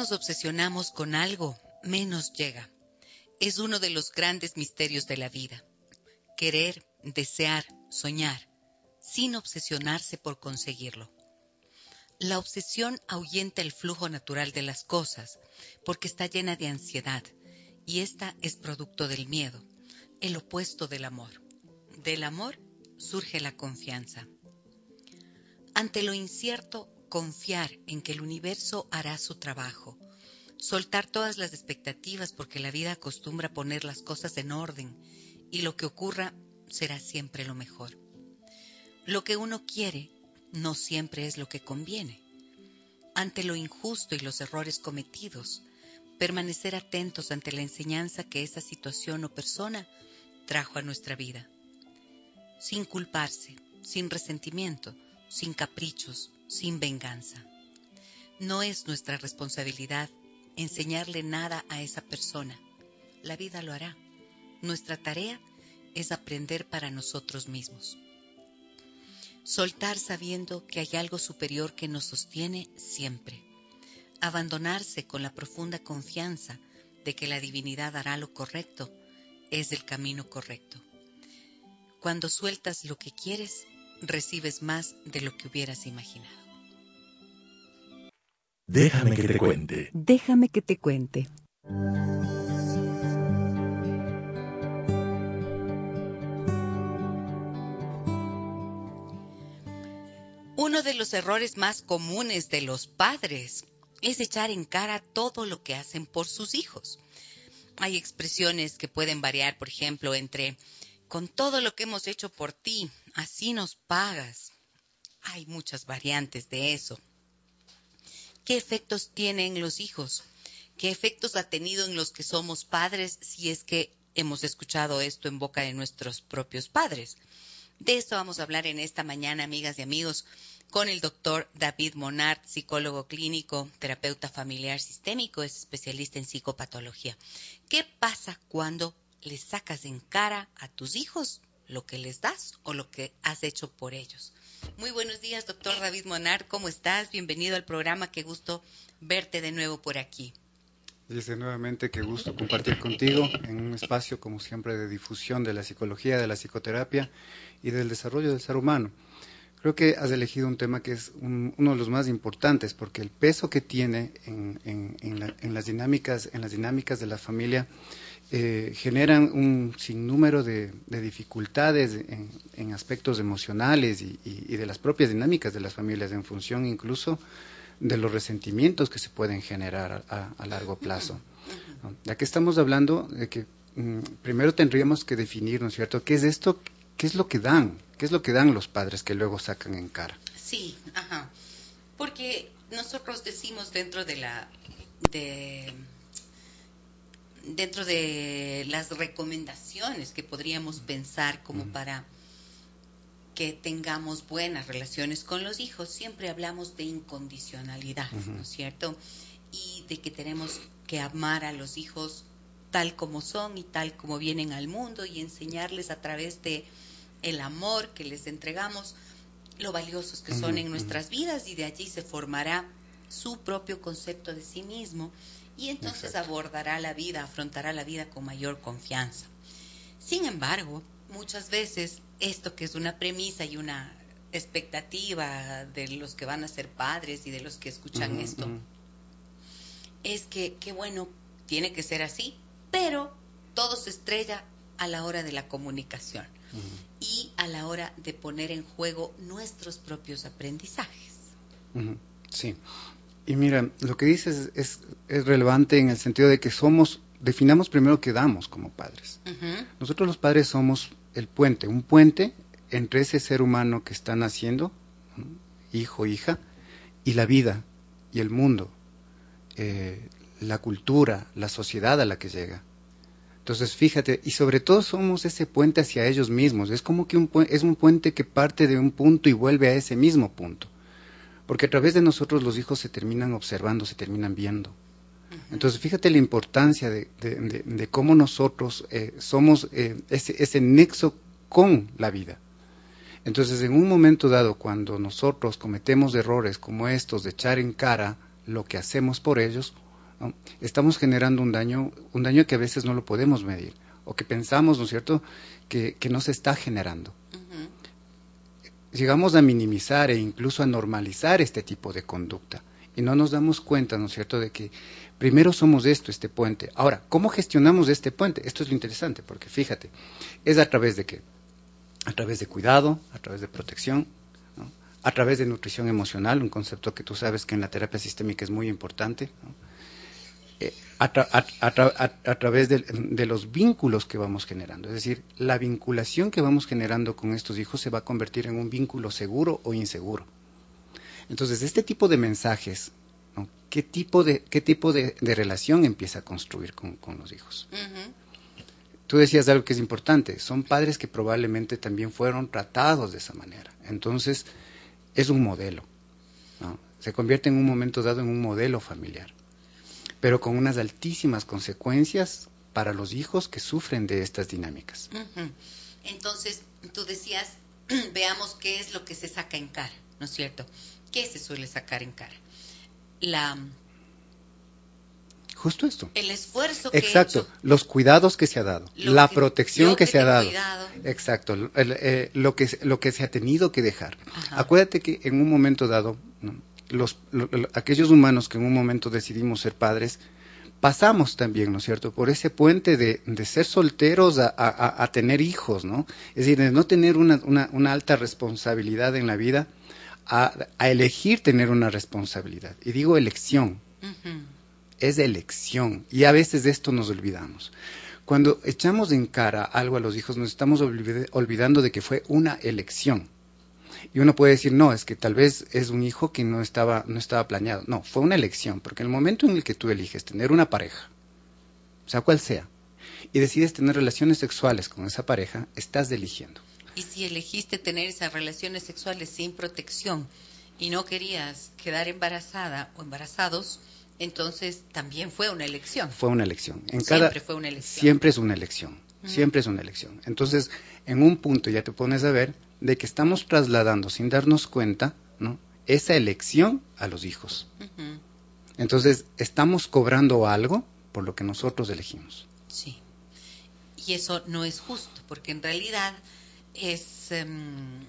Nos obsesionamos con algo, menos llega. Es uno de los grandes misterios de la vida. Querer, desear, soñar, sin obsesionarse por conseguirlo. La obsesión ahuyenta el flujo natural de las cosas, porque está llena de ansiedad, y esta es producto del miedo, el opuesto del amor. Del amor surge la confianza. Ante lo incierto, confiar en que el universo hará su trabajo, soltar todas las expectativas porque la vida acostumbra poner las cosas en orden y lo que ocurra será siempre lo mejor. Lo que uno quiere no siempre es lo que conviene. Ante lo injusto y los errores cometidos, permanecer atentos ante la enseñanza que esa situación o persona trajo a nuestra vida. Sin culparse, sin resentimiento, sin caprichos, sin venganza. No es nuestra responsabilidad enseñarle nada a esa persona. La vida lo hará. Nuestra tarea es aprender para nosotros mismos. Soltar sabiendo que hay algo superior que nos sostiene siempre. Abandonarse con la profunda confianza de que la divinidad hará lo correcto es el camino correcto. Cuando sueltas lo que quieres, recibes más de lo que hubieras imaginado. Déjame que te cuente. Déjame que te cuente. Uno de los errores más comunes de los padres es echar en cara todo lo que hacen por sus hijos. Hay expresiones que pueden variar, por ejemplo, entre con todo lo que hemos hecho por ti, así nos pagas. Hay muchas variantes de eso. ¿Qué efectos tienen los hijos? ¿Qué efectos ha tenido en los que somos padres si es que hemos escuchado esto en boca de nuestros propios padres? De esto vamos a hablar en esta mañana, amigas y amigos, con el doctor David Monard, psicólogo clínico, terapeuta familiar sistémico, es especialista en psicopatología. ¿Qué pasa cuando le sacas en cara a tus hijos lo que les das o lo que has hecho por ellos. Muy buenos días, doctor David Monar, ¿cómo estás? Bienvenido al programa, qué gusto verte de nuevo por aquí. Dice nuevamente, qué gusto compartir contigo en un espacio, como siempre, de difusión de la psicología, de la psicoterapia y del desarrollo del ser humano. Creo que has elegido un tema que es uno de los más importantes, porque el peso que tiene en, las dinámicas, en las dinámicas de la familia eh, generan un sinnúmero de, dificultades en, aspectos emocionales y, de las propias dinámicas de las familias, en función incluso de los resentimientos que se pueden generar a, largo plazo. Ya que estamos hablando de que mm, primero tendríamos que definir, ¿no es cierto?, qué es esto, qué es lo que dan, qué es lo que dan los padres que luego sacan en cara. Sí, ajá. Porque nosotros decimos dentro de la de dentro de las recomendaciones que podríamos pensar como para que tengamos buenas relaciones con los hijos, siempre hablamos de incondicionalidad, ¿no es cierto? Y de que tenemos que amar a los hijos tal como son y tal como vienen al mundo y enseñarles a través de el amor que les entregamos lo valiosos que son en nuestras vidas y de allí se formará su propio concepto de sí mismo y entonces abordará la vida, afrontará la vida con mayor confianza. Sin embargo, muchas veces esto que es una premisa y una expectativa de los que van a ser padres y de los que escuchan esto, es que, qué bueno, tiene que ser así, pero todo se estrella a la hora de la comunicación y a la hora de poner en juego nuestros propios aprendizajes. Sí, y mira, lo que dices es, es, relevante en el sentido de que somos, definamos primero qué damos como padres. Nosotros los padres somos el puente, un puente entre ese ser humano que está naciendo, hijo, hija, y la vida y el mundo, eh, la cultura, la sociedad a la que llega. Entonces, fíjate, y sobre todo somos ese puente hacia ellos mismos. Es como que un es un puente que parte de un punto y vuelve a ese mismo punto. Porque a través de nosotros los hijos se terminan observando, se terminan viendo. Entonces, fíjate la importancia de, cómo nosotros eh, somos eh, ese, ese nexo con la vida. Entonces, en un momento dado, cuando nosotros cometemos errores como estos de echar en cara lo que hacemos por ellos, estamos generando un daño, un daño que a veces no lo podemos medir o que pensamos, ¿no es cierto?, que, no se está generando. Llegamos a minimizar e incluso a normalizar este tipo de conducta y no nos damos cuenta, ¿no es cierto?, de que primero somos esto, este puente. Ahora, ¿cómo gestionamos este puente? Esto es lo interesante, porque fíjate, es a través de qué? A través de cuidado, a través de protección, a través de nutrición emocional, un concepto que tú sabes que en la terapia sistémica es muy importante. ¿no? A, través de, los vínculos que vamos generando. Es decir, la vinculación que vamos generando con estos hijos se va a convertir en un vínculo seguro o inseguro. Entonces, este tipo de mensajes, ¿qué tipo de, qué tipo de, relación empieza a construir con, los hijos? Tú decías algo que es importante, son padres que probablemente también fueron tratados de esa manera. Entonces, es un modelo. Se convierte en un momento dado en un modelo familiar pero con unas altísimas consecuencias para los hijos que sufren de estas dinámicas. Entonces, tú decías, veamos qué es lo que se saca en cara, ¿no es cierto? ¿Qué se suele sacar en cara? La Justo esto. El esfuerzo que Exacto, los cuidados que se ha dado, la protección que, se ha dado. Exacto, eh, lo, que, lo que se ha tenido que dejar. Acuérdate que en un momento dado, los, aquellos humanos que en un momento decidimos ser padres, pasamos también, ¿no es cierto?, por ese puente de, ser solteros a, tener hijos, ¿no? Es decir, de no tener una, una, alta responsabilidad en la vida, a, elegir tener una responsabilidad. Y digo elección. Es de elección. Y a veces de esto nos olvidamos. Cuando echamos en cara algo a los hijos, nos estamos olvidando de que fue una elección. Y uno puede decir, no, es que tal vez es un hijo que no estaba, no estaba planeado. No, fue una elección, porque en el momento en el que tú eliges tener una pareja, sea cual sea, y decides tener relaciones sexuales con esa pareja, estás eligiendo. Y si elegiste tener esas relaciones sexuales sin protección y no querías quedar embarazada o embarazados, entonces también fue una elección. Fue una elección. En siempre fue una elección. Siempre es una elección. Siempre es una elección. Entonces, en un punto ya te pones a ver de que estamos trasladando sin darnos cuenta ¿no? esa elección a los hijos. Entonces, estamos cobrando algo por lo que nosotros elegimos. Sí. Y eso no es justo, porque en realidad es, em,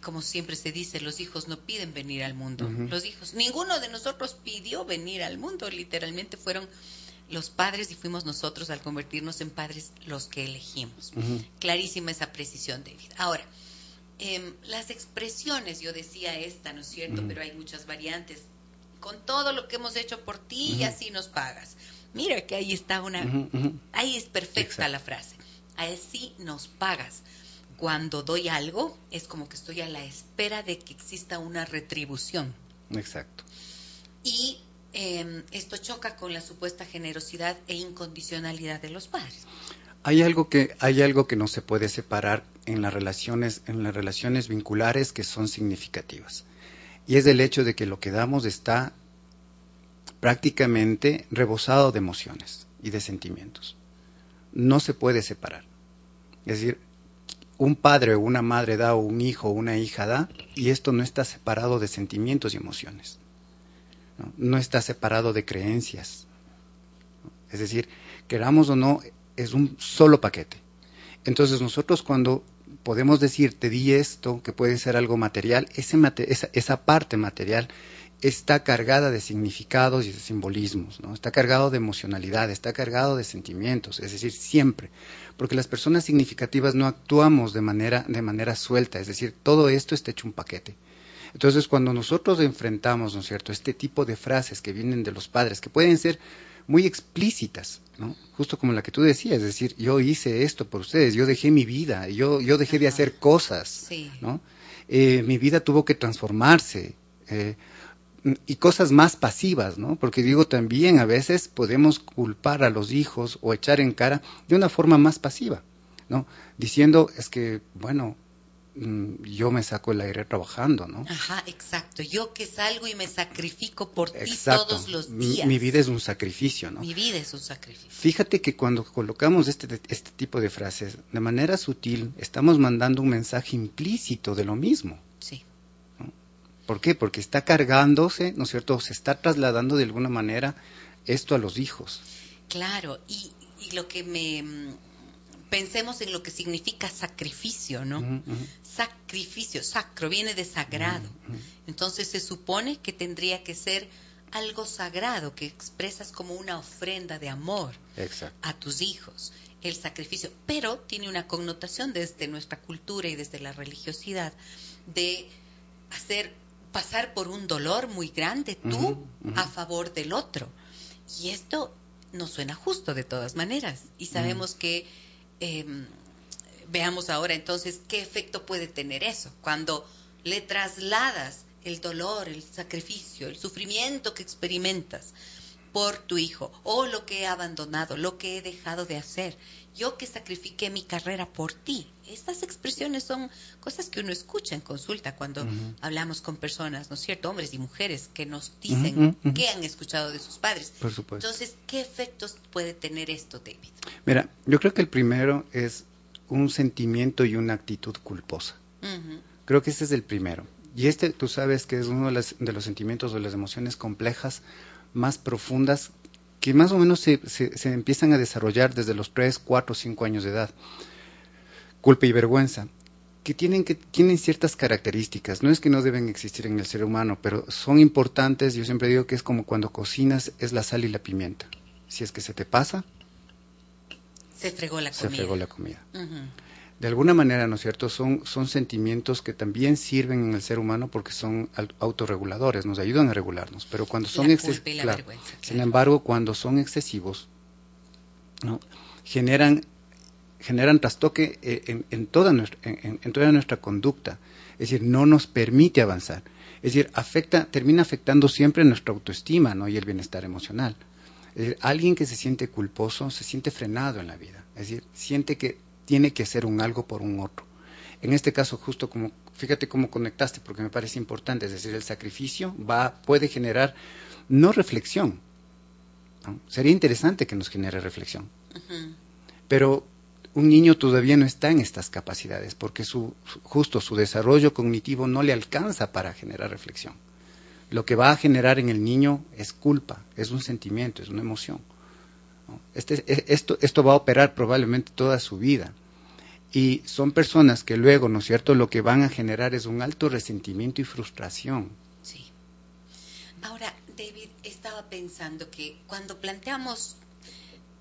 como siempre se dice, los hijos no piden venir al mundo. Los hijos, ninguno de nosotros pidió venir al mundo, literalmente fueron los padres y fuimos nosotros al convertirnos en padres los que elegimos. Clarísima esa precisión, David. Ahora, em, las expresiones, yo decía esta, ¿no es cierto? Pero hay muchas variantes. Con todo lo que hemos hecho por ti y así nos pagas. Mira que ahí está una, ahí es perfecta la frase. Así nos pagas. Cuando doy algo, es como que estoy a la espera de que exista una retribución. Exacto. Y Em, esto choca con la supuesta generosidad e incondicionalidad de los padres. Hay algo que hay algo que no se puede separar en las relaciones en las relaciones vinculares que son significativas y es el hecho de que lo que damos está prácticamente rebosado de emociones y de sentimientos. No se puede separar. Es decir, un padre o una madre da o un hijo o una hija da y esto no está separado de sentimientos y emociones no, está separado de creencias. Es decir, queramos o no, es un solo paquete. Entonces nosotros cuando podemos decir, te di esto, que puede ser algo material, esa, esa, parte material está cargada de significados y de simbolismos, ¿no? está cargado de emocionalidad, está cargado de sentimientos, es decir, siempre, porque las personas significativas no actuamos de manera, de manera suelta, es decir, todo esto está hecho un paquete. Entonces, cuando nosotros enfrentamos, ¿no es cierto?, este tipo de frases que vienen de los padres, que pueden ser muy explícitas, ¿no? Justo como la que tú decías, es decir, yo hice esto por ustedes, yo dejé mi vida, yo, yo dejé de hacer cosas, ¿no? Eh, mi vida tuvo que transformarse. Eh, y cosas más pasivas, ¿no? Porque digo, también a veces podemos culpar a los hijos o echar en cara de una forma más pasiva, ¿no? Diciendo, es que, bueno, yo me saco el aire trabajando, ¿no? Ajá, exacto. Yo que salgo y me sacrifico por ti todos los días. Mi, vida es un sacrificio, ¿no? Mi vida es un sacrificio. Fíjate que cuando colocamos este, este tipo de frases, de manera sutil, estamos mandando un mensaje implícito de lo mismo. Sí. ¿Por qué? Porque está cargándose, ¿no es cierto? Se está trasladando de alguna manera esto a los hijos. Claro, y, lo que me... Mm, pensemos en lo que significa sacrificio, ¿no? Sacrificio, sacro, viene de sagrado. Entonces se supone que tendría que ser algo sagrado que expresas como una ofrenda de amor a tus hijos, el sacrificio, pero tiene una connotación desde nuestra cultura y desde la religiosidad de hacer pasar por un dolor muy grande tú a favor del otro. Y esto no suena justo de todas maneras. Y sabemos que, em, veamos ahora entonces qué efecto puede tener eso, cuando le trasladas el dolor, el sacrificio, el sufrimiento que experimentas por tu hijo o lo que he abandonado, lo que he dejado de hacer yo que sacrifiqué mi carrera por ti. Estas expresiones son cosas que uno escucha en consulta cuando hablamos con personas, ¿no es cierto? Hombres y mujeres que nos dicen que han escuchado de sus padres. Por supuesto. Entonces, ¿qué efectos puede tener esto, David? Mira, yo creo que el primero es un sentimiento y una actitud culposa. Creo que este es el primero. Y este, tú sabes que es uno de, de los sentimientos o las emociones complejas más profundas que más o menos se, se, empiezan a desarrollar desde los 3, 4, 5 años de edad. Culpa y vergüenza, que tienen, que tienen ciertas características. No es que no deben existir en el ser humano, pero son importantes. Yo siempre digo que es como cuando cocinas, es la sal y la pimienta. Si es que se te pasa, se fregó la comida. Se fregó la comida de alguna manera, ¿no es cierto?, son, son sentimientos que también sirven en el ser humano porque son autorreguladores, nos ayudan a regularnos, pero cuando son excesivos, sin embargo, cuando son excesivos, ¿no? generan, generan trastoque eh, en, toda nuestra, en, toda nuestra conducta, es decir, no nos permite avanzar, es decir, afecta, termina afectando siempre nuestra autoestima ¿no? y el bienestar emocional. Es decir, alguien que se siente culposo se siente frenado en la vida, es decir, siente que tiene que hacer un algo por un otro. En este caso, justo como, fíjate cómo conectaste, porque me parece importante, es decir, el sacrificio va, puede generar no reflexión. Sería interesante que nos genere reflexión. Pero un niño todavía no está en estas capacidades, porque su, justo su desarrollo cognitivo no le alcanza para generar reflexión. Lo que va a generar en el niño es culpa, es un sentimiento, es una emoción. Este, e, esto, esto va a operar probablemente toda su vida. Y son personas que luego, ¿no es cierto?, lo que van a generar es un alto resentimiento y frustración. Sí. Ahora, David, estaba pensando que cuando planteamos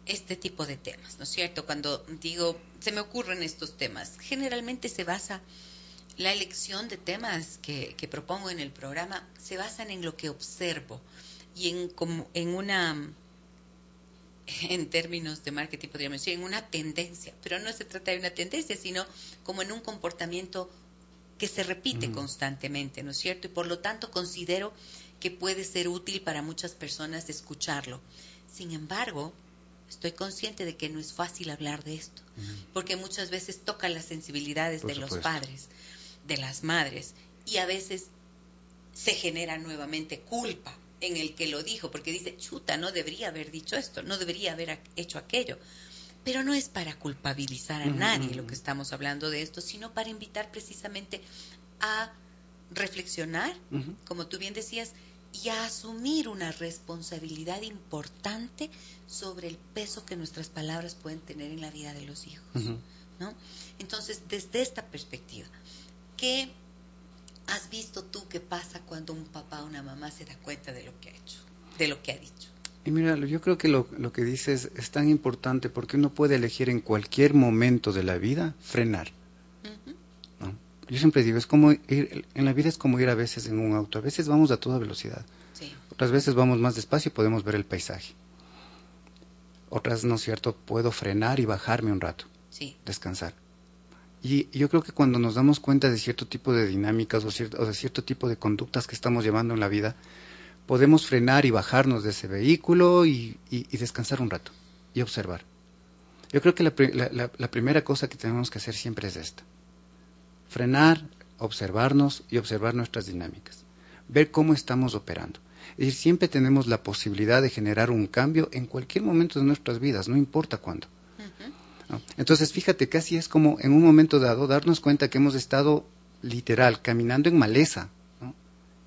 este tipo de temas, ¿no es cierto? Cuando digo, se me ocurren estos temas, generalmente se basa, la elección de temas que, que propongo en el programa se basan en lo que observo y en, como, en una en términos de marketing podríamos decir, en una tendencia, pero no se trata de una tendencia, sino como en un comportamiento que se repite constantemente, ¿no es cierto? Y por lo tanto considero que puede ser útil para muchas personas escucharlo. Sin embargo, estoy consciente de que no es fácil hablar de esto, porque muchas veces toca las sensibilidades de los padres, de las madres, y a veces se genera nuevamente culpa en el que lo dijo, porque dice, chuta, no debería haber dicho esto, no debería haber hecho aquello. Pero no es para culpabilizar a nadie lo que estamos hablando de esto, sino para invitar precisamente a reflexionar, como tú bien decías, y a asumir una responsabilidad importante sobre el peso que nuestras palabras pueden tener en la vida de los hijos. ¿no? Entonces, desde esta perspectiva, ¿qué ¿Has visto tú qué pasa cuando un papá o una mamá se da cuenta de lo que ha hecho, de lo que ha dicho? Y mira, yo creo que lo, que dices es tan importante porque uno puede elegir en cualquier momento de la vida frenar. Yo siempre digo, es como ir, en la vida es como ir a veces en un auto. A veces vamos a toda velocidad. Otras veces vamos más despacio y podemos ver el paisaje. Otras, ¿no es cierto? Puedo frenar y bajarme un rato. Descansar. Y yo creo que cuando nos damos cuenta de cierto tipo de dinámicas o, de cierto tipo de conductas que estamos llevando en la vida, podemos frenar y bajarnos de ese vehículo y, descansar un rato y observar. Yo creo que la, primera cosa que tenemos que hacer siempre es esta. Frenar, observarnos y observar nuestras dinámicas. Ver cómo estamos operando. Es decir, siempre tenemos la posibilidad de generar un cambio en cualquier momento de nuestras vidas, no importa cuándo. Entonces, fíjate, casi es como en un momento dado darnos cuenta que hemos estado literal caminando en maleza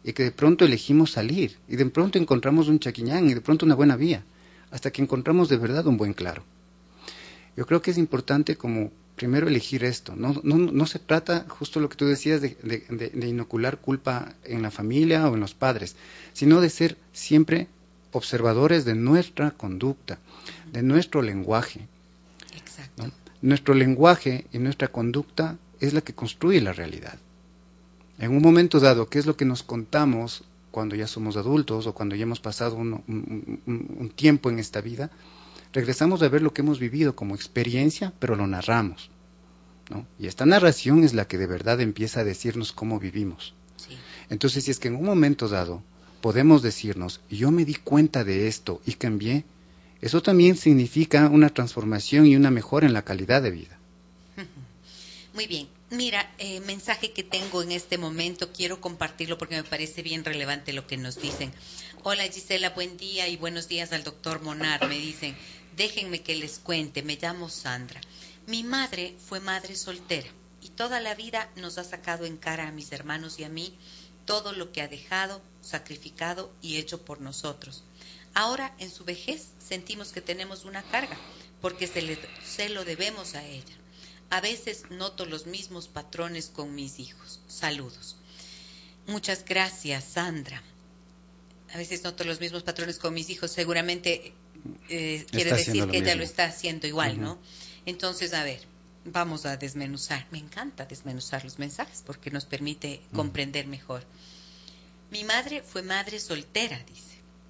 y que de pronto elegimos salir y de pronto encontramos un chaquiñán y de pronto una buena vía, hasta que encontramos de verdad un buen claro. Yo creo que es importante como primero elegir esto. No, no, no se trata, justo lo que tú decías, de, de, inocular culpa en la familia o en los padres, sino de ser siempre observadores de nuestra conducta, de nuestro lenguaje. Nuestro lenguaje y nuestra conducta es la que construye la realidad en un momento dado, ¿qué es lo que nos contamos cuando ya somos adultos o cuando ya hemos pasado un, tiempo en esta vida? Regresamos a ver lo que hemos vivido como experiencia, pero lo narramos. ¿no? Y esta narración es la que de verdad empieza a decirnos cómo vivimos. Entonces, si es que en un momento dado podemos decirnos, yo me di cuenta de esto y cambié, eso también significa una transformación y una mejora en la calidad de vida. Muy bien. Mira, eh, mensaje que tengo en este momento, quiero compartirlo porque me parece bien relevante lo que nos dicen. Hola Gisela, buen día y buenos días al doctor Monar. Me dicen, déjenme que les cuente, me llamo Sandra. Mi madre fue madre soltera y toda la vida nos ha sacado en cara a mis hermanos y a mí todo lo que ha dejado, sacrificado y hecho por nosotros. Ahora, en su vejez, sentimos que tenemos una carga porque se, le, se lo debemos a ella. A veces noto los mismos patrones con mis hijos. Saludos. Muchas gracias, Sandra. A veces noto los mismos patrones con mis hijos. Seguramente eh, quiere decir que ella lo está haciendo igual, ¿no? Entonces, a ver, vamos a desmenuzar. Me encanta desmenuzar los mensajes porque nos permite comprender mejor. Mi madre fue madre soltera, dice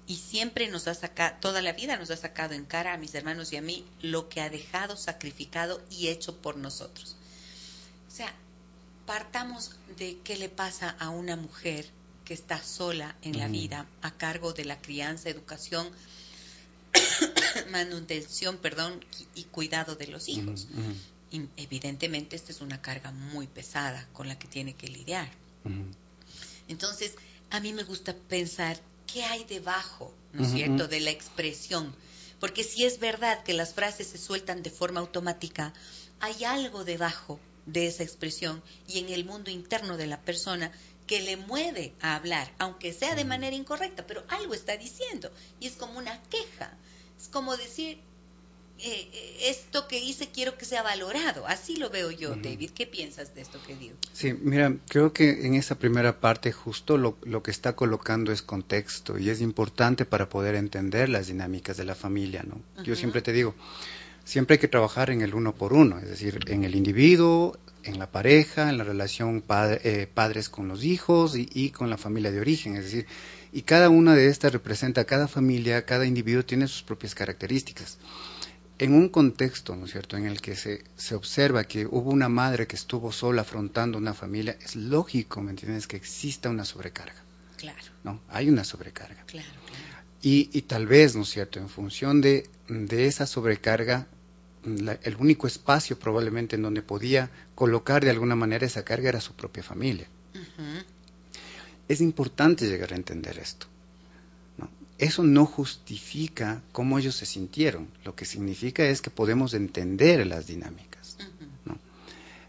y siempre nos ha sacado, toda la vida nos ha sacado en cara a mis hermanos y a mí lo que ha dejado, sacrificado y hecho por nosotros. O sea, partamos de qué le pasa a una mujer que está sola en la vida a cargo de la crianza, educación, manutención, perdón, y cuidado de los hijos. y evidentemente esta es una carga muy pesada con la que tiene que lidiar. Entonces, a mí me gusta pensar qué hay debajo, ¿no es cierto?, de la expresión. Porque si es verdad que las frases se sueltan de forma automática, hay algo debajo de esa expresión y en el mundo interno de la persona que le mueve a hablar, aunque sea de manera incorrecta, pero algo está diciendo y es como una queja. Es como decir, eh, eh, esto que hice quiero que sea valorado. Así lo veo yo, David. ¿Qué piensas de esto que digo? Sí, mira, creo que en esa primera parte justo lo, que está colocando es contexto y es importante para poder entender las dinámicas de la familia, ¿no? Yo siempre te digo, siempre hay que trabajar en el uno por uno, es decir, en el individuo, en la pareja, en la relación eh, padres con los hijos y, y, con la familia de origen, es decir, y cada una de estas representa, cada familia, cada individuo tiene sus propias características en un contexto, ¿no es cierto?, en el que se, se, observa que hubo una madre que estuvo sola afrontando una familia, es lógico, ¿me entiendes?, que exista una sobrecarga. Claro. ¿No? Hay una sobrecarga. Claro, claro. Y, y tal vez, ¿no es cierto?, en función de, de esa sobrecarga, el único espacio probablemente en donde podía colocar de alguna manera esa carga era su propia familia. Es importante llegar a entender esto eso no justifica cómo ellos se sintieron. Lo que significa es que podemos entender las dinámicas.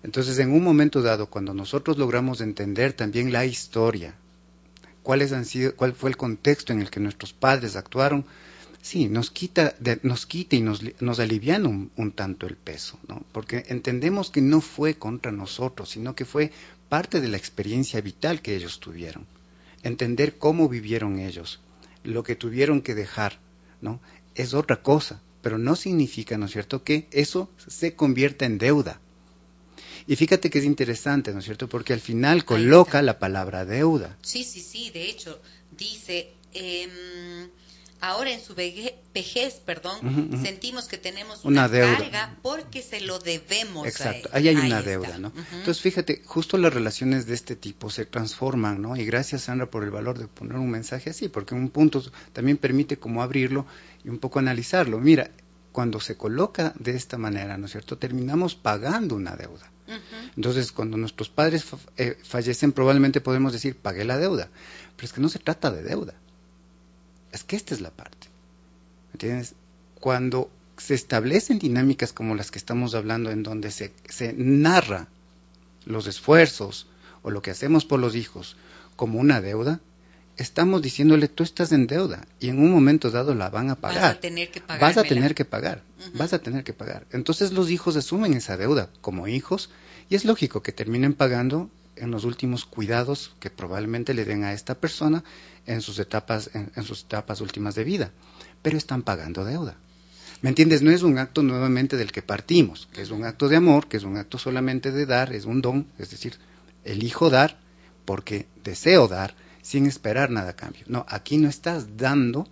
Entonces, en un momento dado, cuando nosotros logramos entender también la historia, cuáles han sido, cuál fue el contexto en el que nuestros padres actuaron, sí, nos quita, nos quita y nos, nos alivian un, tanto el peso, ¿no? Porque entendemos que no fue contra nosotros, sino que fue parte de la experiencia vital que ellos tuvieron. Entender cómo vivieron ellos, lo que tuvieron que dejar, ¿no? Es otra cosa, pero no significa, ¿no es cierto?, que eso se convierta en deuda. Y fíjate que es interesante, ¿no es cierto?, porque al final coloca la palabra deuda. Sí, sí, sí, de hecho, dice, em, ahora en su vejez, perdón, sentimos que tenemos una, deuda. carga porque se lo debemos. Exacto, ahí hay una deuda, ¿no? Entonces, fíjate, justo las relaciones de este tipo se transforman, ¿no? Y gracias, Sandra, por el valor de poner un mensaje así, porque un punto también permite como abrirlo y un poco analizarlo. Mira, cuando se coloca de esta manera, ¿no es cierto? Terminamos pagando una deuda. Entonces, cuando nuestros padres eh, fallecen, probablemente podemos decir, pagué la deuda. Pero es que no se trata de deuda es que esta es la parte. ¿Me entiendes? Cuando se establecen dinámicas como las que estamos hablando, en donde se, se narra los esfuerzos o lo que hacemos por los hijos como una deuda, estamos diciéndole tú estás en deuda y en un momento dado la van a pagar. Vas a tener que pagar. Vas a tener que pagar. Vas a tener que pagar. Entonces los hijos asumen esa deuda como hijos y es lógico que terminen pagando en los últimos cuidados que probablemente le den a esta persona en sus etapas, en, sus etapas últimas de vida. Pero están pagando deuda. ¿Me entiendes? No es un acto nuevamente del que partimos, que es un acto de amor, que es un acto solamente de dar, es un don, es decir, elijo dar porque deseo dar sin esperar nada a cambio. No, aquí no estás dando,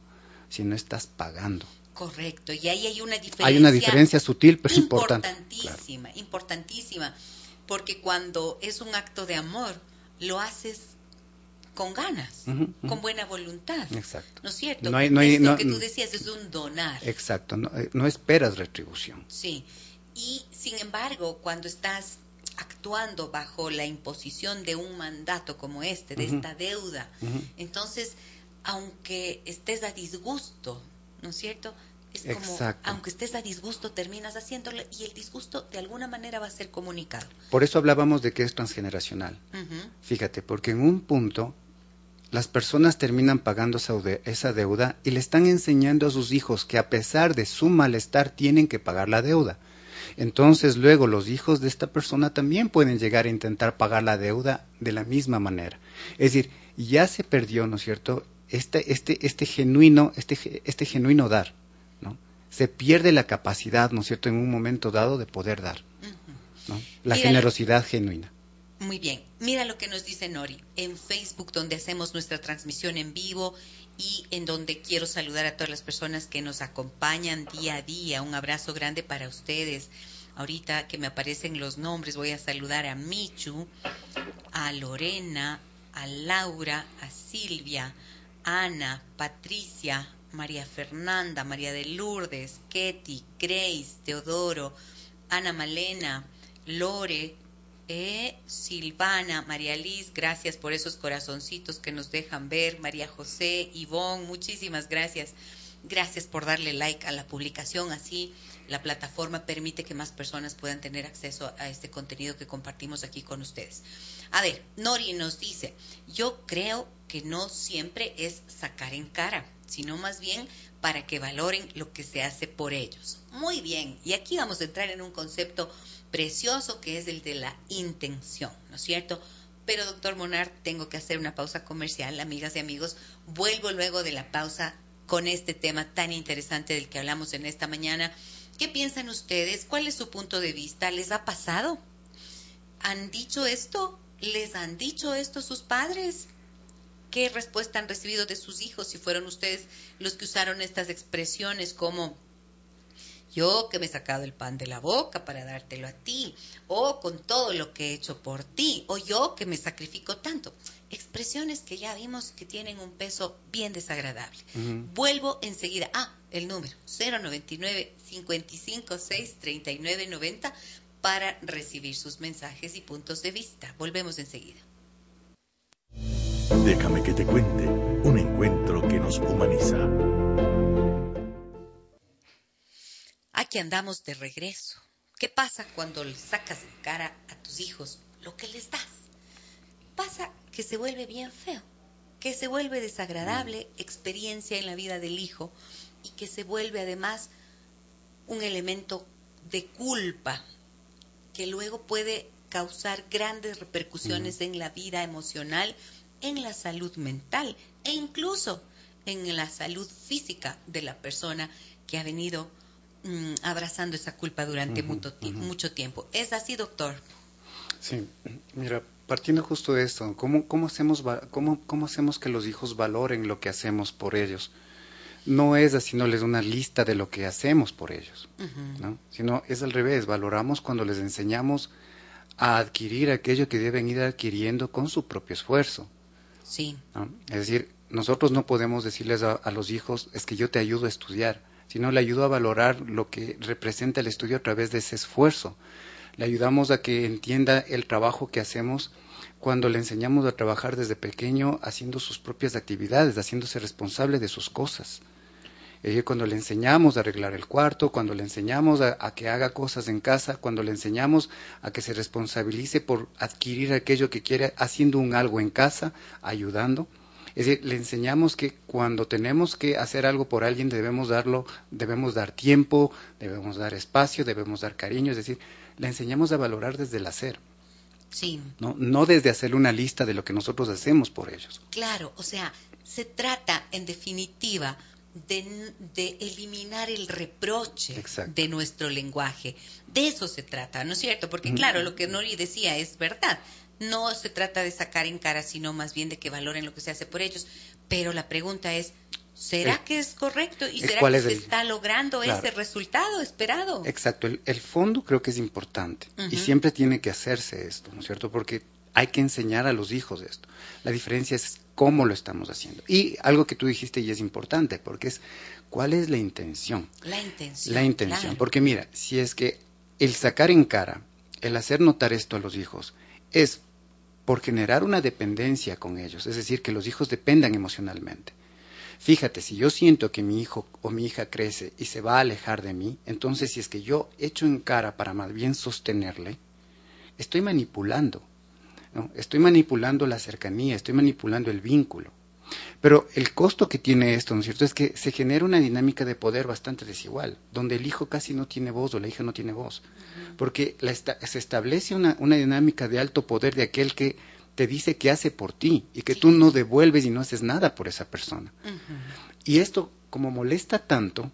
sino estás pagando. Correcto, y ahí hay una diferencia. Hay una diferencia sutil, pero importantísima, importantísima porque cuando es un acto de amor, lo haces con ganas, con buena voluntad. Exacto. ¿No es cierto? No hay, no hay, lo que tú decías es un donar. Exacto, eh, no, esperas retribución. Sí. Y sin embargo, cuando estás actuando bajo la imposición de un mandato como este, de esta deuda, entonces, aunque estés a disgusto, ¿no es cierto? Es como, aunque estés a disgusto, terminas haciéndolo y el disgusto de alguna manera va a ser comunicado. Por eso hablábamos de que es transgeneracional. Fíjate, porque en un punto las personas terminan pagando esa deuda y le están enseñando a sus hijos que a pesar de su malestar tienen que pagar la deuda. Entonces luego los hijos de esta persona también pueden llegar a intentar pagar la deuda de la misma manera. Es decir, ya se perdió, ¿no es cierto? Este, este, este genuino, este, este genuino dar se pierde la capacidad, ¿no es cierto?, en un momento dado de poder dar. La generosidad genuina. Muy bien. Mira lo que nos dice Nori en Facebook, donde hacemos nuestra transmisión en vivo y en donde quiero saludar a todas las personas que nos acompañan día a día. Un abrazo grande para ustedes. Ahorita que me aparecen los nombres, voy a saludar a Michu, a Lorena, a Laura, a Silvia, Ana, Patricia, María Fernanda, María de Lourdes, Ketty, Grace, Teodoro, Ana Malena, Lore, eh, Silvana, María Liz, gracias por esos corazoncitos que nos dejan ver, María José, Ivonne, muchísimas gracias. Gracias por darle like a la publicación, así la plataforma permite que más personas puedan tener acceso a este contenido que compartimos aquí con ustedes. A ver, Nori nos dice, yo creo que no siempre es sacar en cara sino más bien para que valoren lo que se hace por ellos. Muy bien, y aquí vamos a entrar en un concepto precioso que es el de la intención, ¿no es cierto? Pero doctor Monar, tengo que hacer una pausa comercial, amigas y amigos. Vuelvo luego de la pausa con este tema tan interesante del que hablamos en esta mañana. ¿Qué piensan ustedes? ¿Cuál es su punto de vista? ¿Les ha pasado? ¿Han dicho esto? ¿Les han dicho esto sus padres? Qué respuesta han recibido de sus hijos, si fueron ustedes los que usaron estas expresiones como yo que me he sacado el pan de la boca para dártelo a ti, o con todo lo que he hecho por ti, o yo que me sacrifico tanto. Expresiones que ya vimos que tienen un peso bien desagradable. Vuelvo enseguida. Ah, el número 099 556 3990 para recibir sus mensajes y puntos de vista. Volvemos enseguida. Déjame que te cuente un encuentro que nos humaniza. Aquí andamos de regreso. ¿Qué pasa cuando le sacas en cara a tus hijos lo que les das? Pasa que se vuelve bien feo, que se vuelve desagradable experiencia en la vida del hijo y que se vuelve además un elemento de culpa que luego puede causar grandes repercusiones en la vida emocional en la salud mental e incluso en la salud física de la persona que ha venido mm, abrazando esa culpa durante mucho, tiempo. ¿Es así, doctor? Sí, mira, partiendo justo de esto, ¿cómo, cómo, hacemos, cómo, ¿cómo hacemos que los hijos valoren lo que hacemos por ellos? no es haciéndoles una lista de lo que hacemos por ellos, ¿no? sino es al revés, valoramos cuando les enseñamos a adquirir aquello que deben ir adquiriendo con su propio esfuerzo. Sí. Es decir, nosotros no podemos decirles a, a, los hijos, es que yo te ayudo a estudiar, sino le ayudo a valorar lo que representa el estudio a través de ese esfuerzo. Le ayudamos a que entienda el trabajo que hacemos cuando le enseñamos a trabajar desde pequeño haciendo sus propias actividades, haciéndose responsable de sus cosas. Es cuando le enseñamos a arreglar el cuarto, cuando le enseñamos a, que haga cosas en casa, cuando le enseñamos a que se responsabilice por adquirir aquello que quiere haciendo un algo en casa, ayudando. Es decir, le enseñamos que cuando tenemos que hacer algo por alguien debemos darlo, debemos dar tiempo, debemos dar espacio, debemos dar cariño, es decir, le enseñamos a valorar desde el hacer. Sí. ¿no? no desde hacer una lista de lo que nosotros hacemos por ellos. Claro, o sea, se trata en definitiva de, eliminar el reproche de nuestro lenguaje. De eso se trata, ¿no es cierto? Porque claro, lo que Nori decía es verdad. No se trata de sacar en cara, sino más bien de que valoren lo que se hace por ellos. Pero la pregunta es, ¿será que es correcto y será que se está logrando ese resultado esperado? Exacto, el, fondo creo que es importante y siempre tiene que hacerse esto, ¿no es cierto? Porque hay que enseñar a los hijos esto. La diferencia es cómo lo estamos haciendo. Y algo que tú dijiste y es importante, porque es cuál es la intención. La intención. La intención. Porque mira, si es que el sacar en cara, el hacer notar esto a los hijos, es por generar una dependencia con ellos, es decir, que los hijos dependan emocionalmente. Fíjate, si yo siento que mi hijo o mi hija crece y se va a alejar de mí, entonces si es que yo echo en cara para más bien sostenerle, estoy manipulando Estoy manipulando la cercanía, estoy manipulando el vínculo. Pero el costo que tiene esto, ¿no es cierto?, es que se genera una dinámica de poder bastante desigual, donde el hijo casi no tiene voz o la hija no tiene voz, porque se establece una, dinámica de alto poder de aquel que te dice que hace por ti y que tú no devuelves y no haces nada por esa persona. Y esto, como molesta tanto,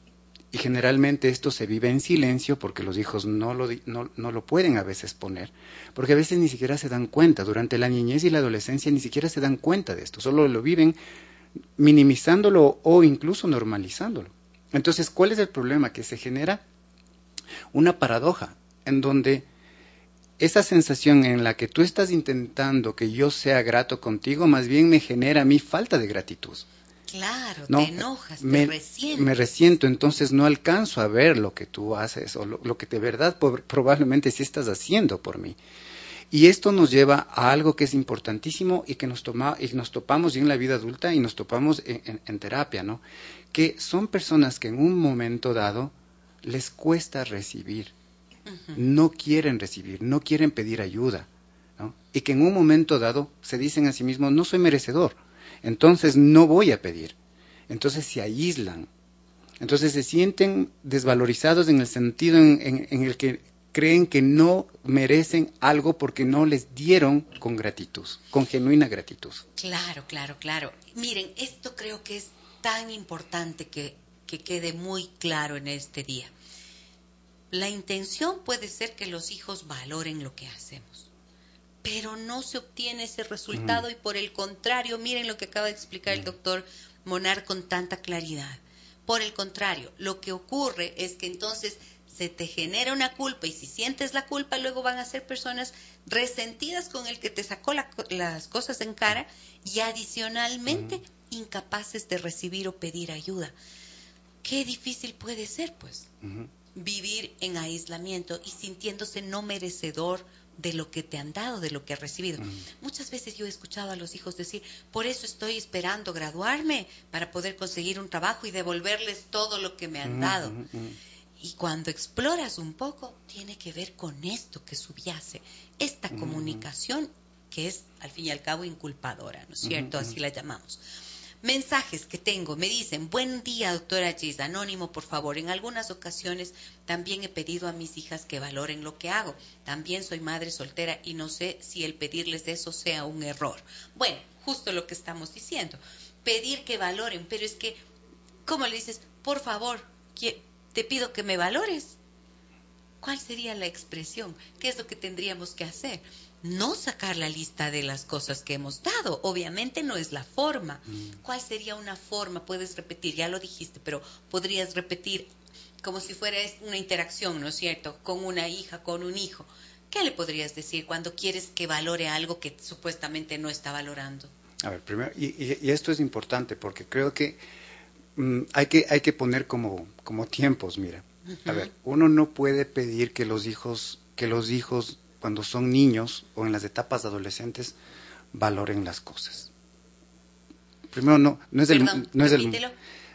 y generalmente esto se vive en silencio porque los hijos no lo, no, no lo pueden a veces poner, porque a veces ni siquiera se dan cuenta, durante la niñez y la adolescencia ni siquiera se dan cuenta de esto, solo lo viven minimizándolo o incluso normalizándolo. Entonces, ¿cuál es el problema? Que se genera una paradoja en donde esa sensación en la que tú estás intentando que yo sea grato contigo, más bien me genera a mí falta de gratitud. Claro, te enojas, te me, resiento. Me resiento, entonces no alcanzo a ver lo que tú haces o lo, que de verdad probablemente sí estás haciendo por mí. Y esto nos lleva a algo que es importantísimo y que nos, toma, y nos topamos en la vida adulta y nos topamos en, terapia, ¿no? Que son personas que en un momento dado les cuesta recibir, no quieren recibir, no quieren pedir ayuda, ¿no? Y que en un momento dado se dicen a sí mismos, no soy merecedor, entonces no voy a pedir. Entonces se aíslan. Entonces se sienten desvalorizados en el sentido en, el que creen que no merecen algo porque no les dieron con gratitud, con genuina gratitud. Claro, claro, claro. Miren, esto creo que es tan importante que, que quede muy claro en este día. La intención puede ser que los hijos valoren lo que hacemos pero no se obtiene ese resultado y por el contrario, miren lo que acaba de explicar el doctor Monar con tanta claridad. Por el contrario, lo que ocurre es que entonces se te genera una culpa y si sientes la culpa luego van a ser personas resentidas con el que te sacó las cosas en cara y adicionalmente incapaces de recibir o pedir ayuda. Qué difícil puede ser, pues, vivir en aislamiento y sintiéndose no merecedor de lo que te han dado, de lo que has recibido. Muchas veces yo he escuchado a los hijos decir, por eso estoy esperando graduarme para poder conseguir un trabajo y devolverles todo lo que me han dado. Y cuando exploras un poco, tiene que ver con esto que subyace, esta comunicación que es al fin y al cabo inculpadora, ¿no es cierto? Así la llamamos. Mensajes que tengo, me dicen, buen día, doctora Gis, anónimo, por favor. En algunas ocasiones también he pedido a mis hijas que valoren lo que hago. También soy madre soltera y no sé si el pedirles eso sea un error. Bueno, justo lo que estamos diciendo. Pedir que valoren, pero es que, ¿cómo le dices? Por favor, te pido que me valores. ¿Cuál sería la expresión? ¿Qué es lo que tendríamos que hacer? No sacar la lista de las cosas que hemos dado. Obviamente no es la forma. Mm. ¿Cuál sería una forma? Puedes repetir, ya lo dijiste, pero podrías repetir como si fuera una interacción, ¿no es cierto? Con una hija, con un hijo. ¿Qué le podrías decir cuando quieres que valore algo que supuestamente no está valorando? A ver, primero, y, y- y esto es importante porque creo que mm, hay que hay que poner como como tiempos, mira. A ver, uno no puede pedir que los hijos que los hijos cuando son niños o en las etapas adolescentes valoren las cosas. Primero no no es Perdón, no es repítelo.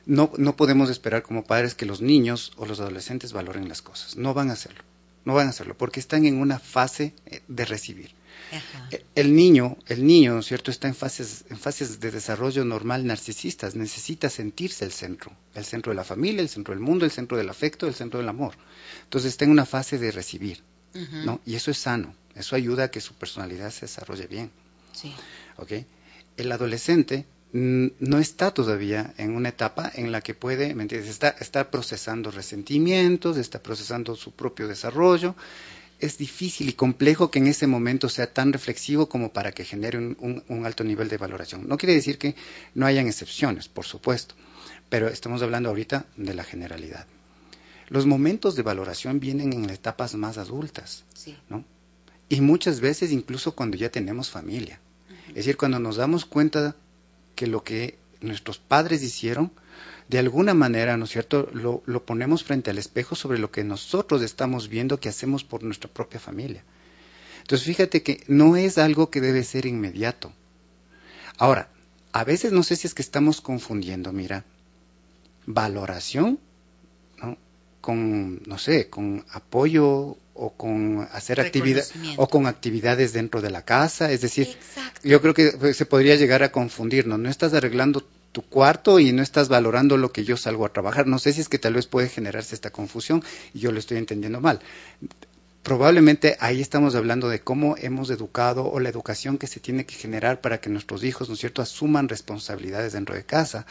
no, no podemos esperar como padres que los niños o los adolescentes valoren las cosas. No van a hacerlo. No van a hacerlo porque están en una fase eh, de recibir. Ajá. E- El niño, el niño, ¿no es cierto?, está en fases, en fases de desarrollo normal narcisistas. Necesita sentirse el centro. El centro de la familia, el centro del mundo, el centro del afecto, el centro del amor. Entonces está en una fase de recibir, ¿no? Y eso es sano. Eso ayuda a que su personalidad se desarrolle bien. El adolescente no está todavía en una etapa en la que puede, ¿me entiendes? Está, está procesando resentimientos, está procesando su propio desarrollo. Es difícil y complejo que en ese momento sea tan reflexivo como para que genere un, un- un alto nivel de valoración. No quiere decir que no hayan excepciones, por supuesto, pero estamos hablando ahorita de la generalidad. Los momentos de valoración vienen en etapas más adultas. Sí. ¿no? Y muchas veces incluso cuando ya tenemos familia. Es decir, cuando nos damos cuenta que lo que nuestros padres hicieron, de alguna manera, ¿no es cierto?, lo, lo ponemos frente al espejo sobre lo que nosotros estamos viendo que hacemos por nuestra propia familia. Entonces, fíjate que no es algo que debe ser inmediato. Ahora, a veces no sé si es que estamos confundiendo, mira, valoración. Con, no sé, con apoyo o con hacer actividad o con actividades dentro de la casa, es decir, Exacto. yo creo que pues, se podría llegar a confundirnos. No estás arreglando tu cuarto y no estás valorando lo que yo salgo a trabajar. No sé si es que tal vez puede generarse esta confusión y yo lo estoy entendiendo mal. Probablemente ahí estamos hablando de cómo hemos educado o la educación que se tiene que generar para que nuestros hijos, ¿no es cierto?, asuman responsabilidades dentro de casa.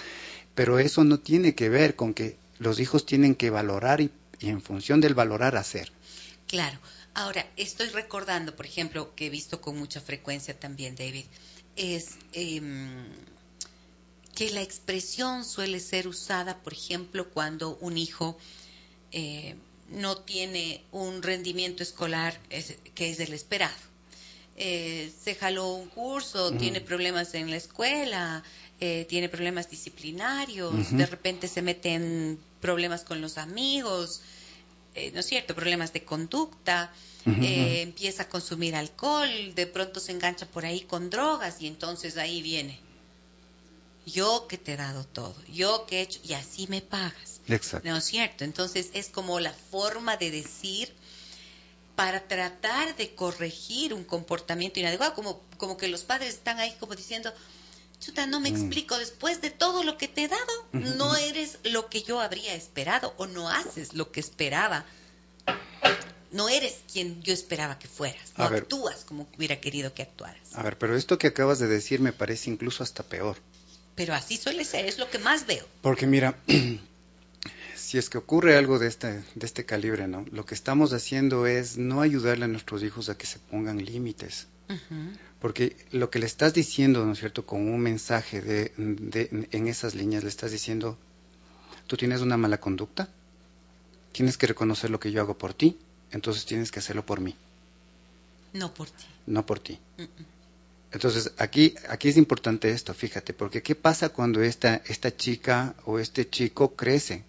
Pero eso no tiene que ver con que los hijos tienen que valorar y, y en función del valorar hacer. Claro. Ahora, estoy recordando, por ejemplo, que he visto con mucha frecuencia también, David, es em, que la expresión suele ser usada, por ejemplo, cuando un hijo eh, no tiene un rendimiento escolar es- que es el esperado. Eh, se jaló un curso, tiene problemas en la escuela, eh, tiene problemas disciplinarios, de repente se mete en problemas con los amigos, eh, ¿no es cierto? Problemas de conducta, eh, empieza a consumir alcohol, de pronto se engancha por ahí con drogas y entonces ahí viene. Yo que te he dado todo, yo que he hecho, y así me pagas. Exacto. ¿No es cierto? Entonces es como la forma de decir para tratar de corregir un comportamiento inadecuado, como, como que los padres están ahí como diciendo, chuta, no me Mm. explico, después de todo lo que te he dado, no eres lo que yo habría esperado o no haces lo que esperaba. No eres quien yo esperaba que fueras, no A ver. actúas como hubiera querido que actuaras. A ver, pero esto que acabas de decir me parece incluso hasta peor. Pero así suele ser, es lo que más veo. Porque mira, si es que ocurre algo de este, de este calibre, ¿no? Lo que estamos haciendo es no ayudarle a nuestros hijos a que se pongan límites. Porque lo que le estás diciendo, ¿no es cierto?, con un mensaje de, de- en esas líneas, le estás diciendo, tú tienes una mala conducta, tienes que reconocer lo que yo hago por ti, entonces tienes que hacerlo por mí, No por ti. no por ti. Mm, mm. Entonces, aquí, aquí es importante esto, fíjate, porque ¿qué pasa cuando esta, esta chica o este chico crece?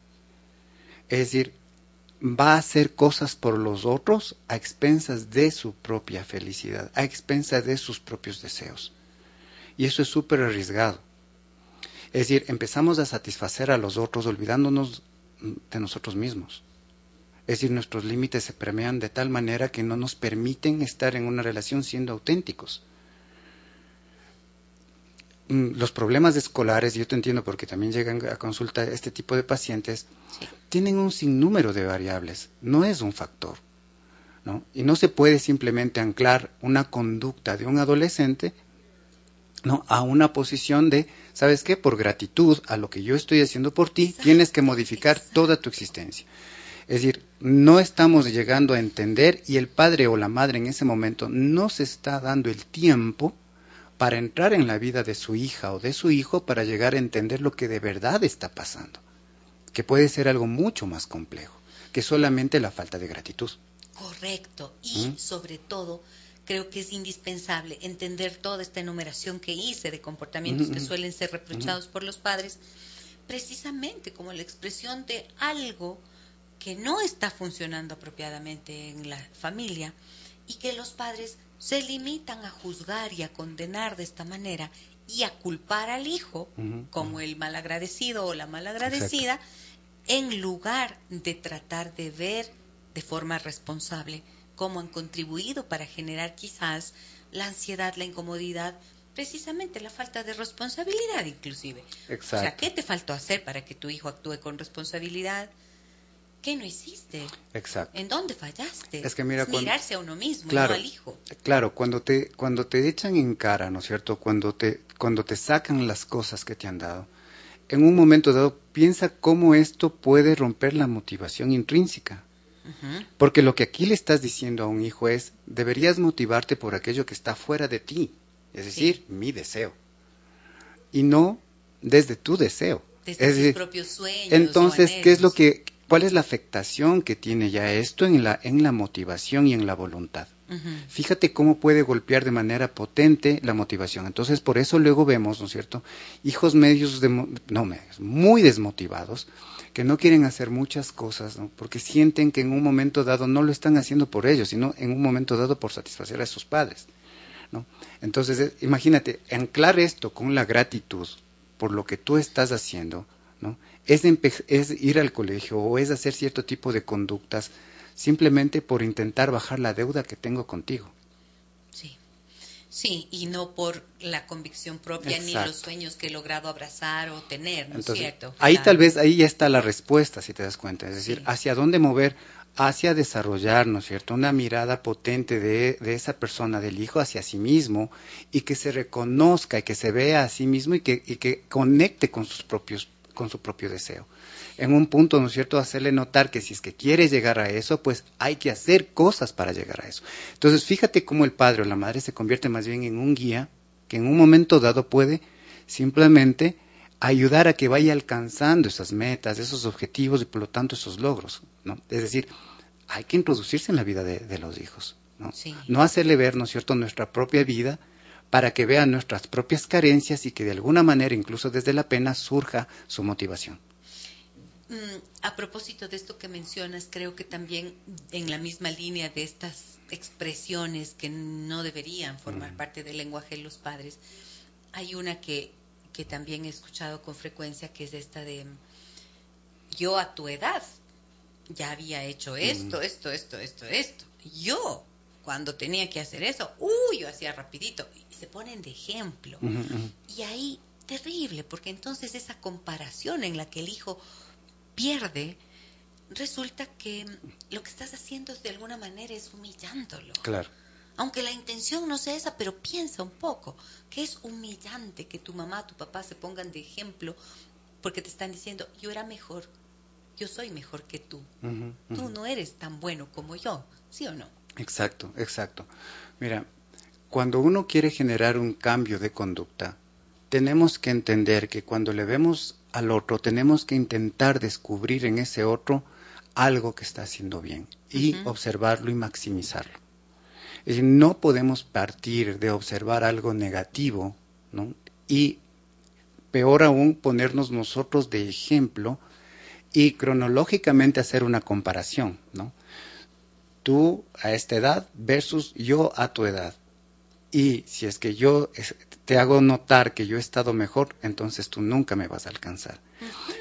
Es decir, va a hacer cosas por los otros a expensas de su propia felicidad, a expensas de sus propios deseos. Y eso es súper arriesgado. Es decir, empezamos a satisfacer a los otros olvidándonos de nosotros mismos. Es decir, nuestros límites se permean de tal manera que no nos permiten estar en una relación siendo auténticos los problemas escolares, yo te entiendo porque también llegan a consulta este tipo de pacientes, Sí. tienen un sinnúmero de variables, no es un factor. ¿no? Y no se puede simplemente anclar una conducta de un adolescente ¿no? a una posición de, ¿sabes qué? Por gratitud a lo que yo estoy haciendo por ti, Exacto, tienes que modificar exacto. toda tu existencia. Es decir, no estamos llegando a entender y el padre o la madre en ese momento no se está dando el tiempo para entrar en la vida de su hija o de su hijo para llegar a entender lo que de verdad está pasando, que puede ser algo mucho más complejo que solamente la falta de gratitud. Correcto. Y sobre todo, creo que es indispensable entender toda esta enumeración que hice de comportamientos que suelen ser reprochados por los padres, precisamente como la expresión de algo que no está funcionando apropiadamente en la familia y que los padres se limitan a juzgar y a condenar de esta manera y a culpar al hijo como el malagradecido o la malagradecida en lugar de tratar de ver de forma responsable cómo han contribuido para generar quizás la ansiedad, la incomodidad, precisamente la falta de responsabilidad inclusive. O sea, ¿qué te faltó hacer para que tu hijo actúe con responsabilidad? ¿Qué no hiciste? Exacto. ¿En dónde fallaste? Es que mira, mirarse a uno mismo, no al hijo. Claro, cuando te cuando te echan en cara, ¿no es cierto? Cuando te cuando te sacan las cosas que te han dado, en un momento dado piensa cómo esto puede romper la motivación intrínseca. Porque lo que aquí le estás diciendo a un hijo es, deberías motivarte por aquello que está fuera de ti, es decir, mi deseo, y no desde tu deseo. Desde tus propios sueños. Entonces, ¿qué es lo que, ¿Cuál es la afectación que tiene ya esto en la, en la motivación y en la voluntad? Fíjate cómo puede golpear de manera potente la motivación. Entonces, por eso luego vemos, ¿no es cierto?, hijos medios, de, no medios, muy desmotivados, que no quieren hacer muchas cosas, ¿no? porque sienten que en un momento dado no lo están haciendo por ellos, sino en un momento dado por satisfacer a sus padres. ¿no? Entonces, eh, imagínate, anclar esto con la gratitud por lo que tú estás haciendo, ¿no? Es, ir al colegio o es hacer cierto tipo de conductas simplemente por intentar bajar la deuda que tengo contigo. Sí, sí, y no por la convicción propia ni los sueños que he logrado abrazar o tener, ¿no es cierto? Ahí tal vez, ahí ya está la respuesta, si te das cuenta, es decir, hacia dónde mover, hacia desarrollar, ¿no es cierto?, una mirada potente de, de, esa persona, del hijo, hacia sí mismo, y que se reconozca y que se vea a sí mismo y que, y que conecte con sus propios con su propio deseo. En un punto, ¿no es cierto?, hacerle notar que si es que quiere llegar a eso, pues hay que hacer cosas para llegar a eso. Entonces, fíjate cómo el padre o la madre se convierte más bien en un guía que en un momento dado puede simplemente ayudar a que vaya alcanzando esas metas, esos objetivos y por lo tanto esos logros. ¿no? Es decir, hay que introducirse en la vida de, los hijos. ¿no? no hacerle ver, ¿no es cierto?, nuestra propia vida para que vean nuestras propias carencias y que de alguna manera, incluso desde la pena, surja su motivación. Mm, a propósito de esto que mencionas, creo que también en la misma línea de estas expresiones que no deberían formar parte del lenguaje de los padres, hay una que, que también he escuchado con frecuencia, que es esta de yo a tu edad ya había hecho esto, esto, esto, esto, esto. Yo, cuando tenía que hacer eso, uy, yo hacía rapidito se ponen de ejemplo. Y ahí, terrible, porque entonces esa comparación en la que el hijo pierde, resulta que lo que estás haciendo de alguna manera es humillándolo. Claro. Aunque la intención no sea esa, pero piensa un poco, que es humillante que tu mamá, tu papá se pongan de ejemplo porque te están diciendo, yo era mejor, yo soy mejor que tú. Tú no eres tan bueno como yo, ¿sí o no? Exacto, exacto. Mira, cuando uno quiere generar un cambio de conducta, tenemos que entender que cuando le vemos al otro, tenemos que intentar descubrir en ese otro algo que está haciendo bien y observarlo y maximizarlo. Es decir, no podemos partir de observar algo negativo ¿no? y peor aún ponernos nosotros de ejemplo y cronológicamente hacer una comparación. ¿no? Tú a esta edad versus yo a tu edad. Y si es que yo te hago notar que yo he estado mejor, entonces tú nunca me vas a alcanzar.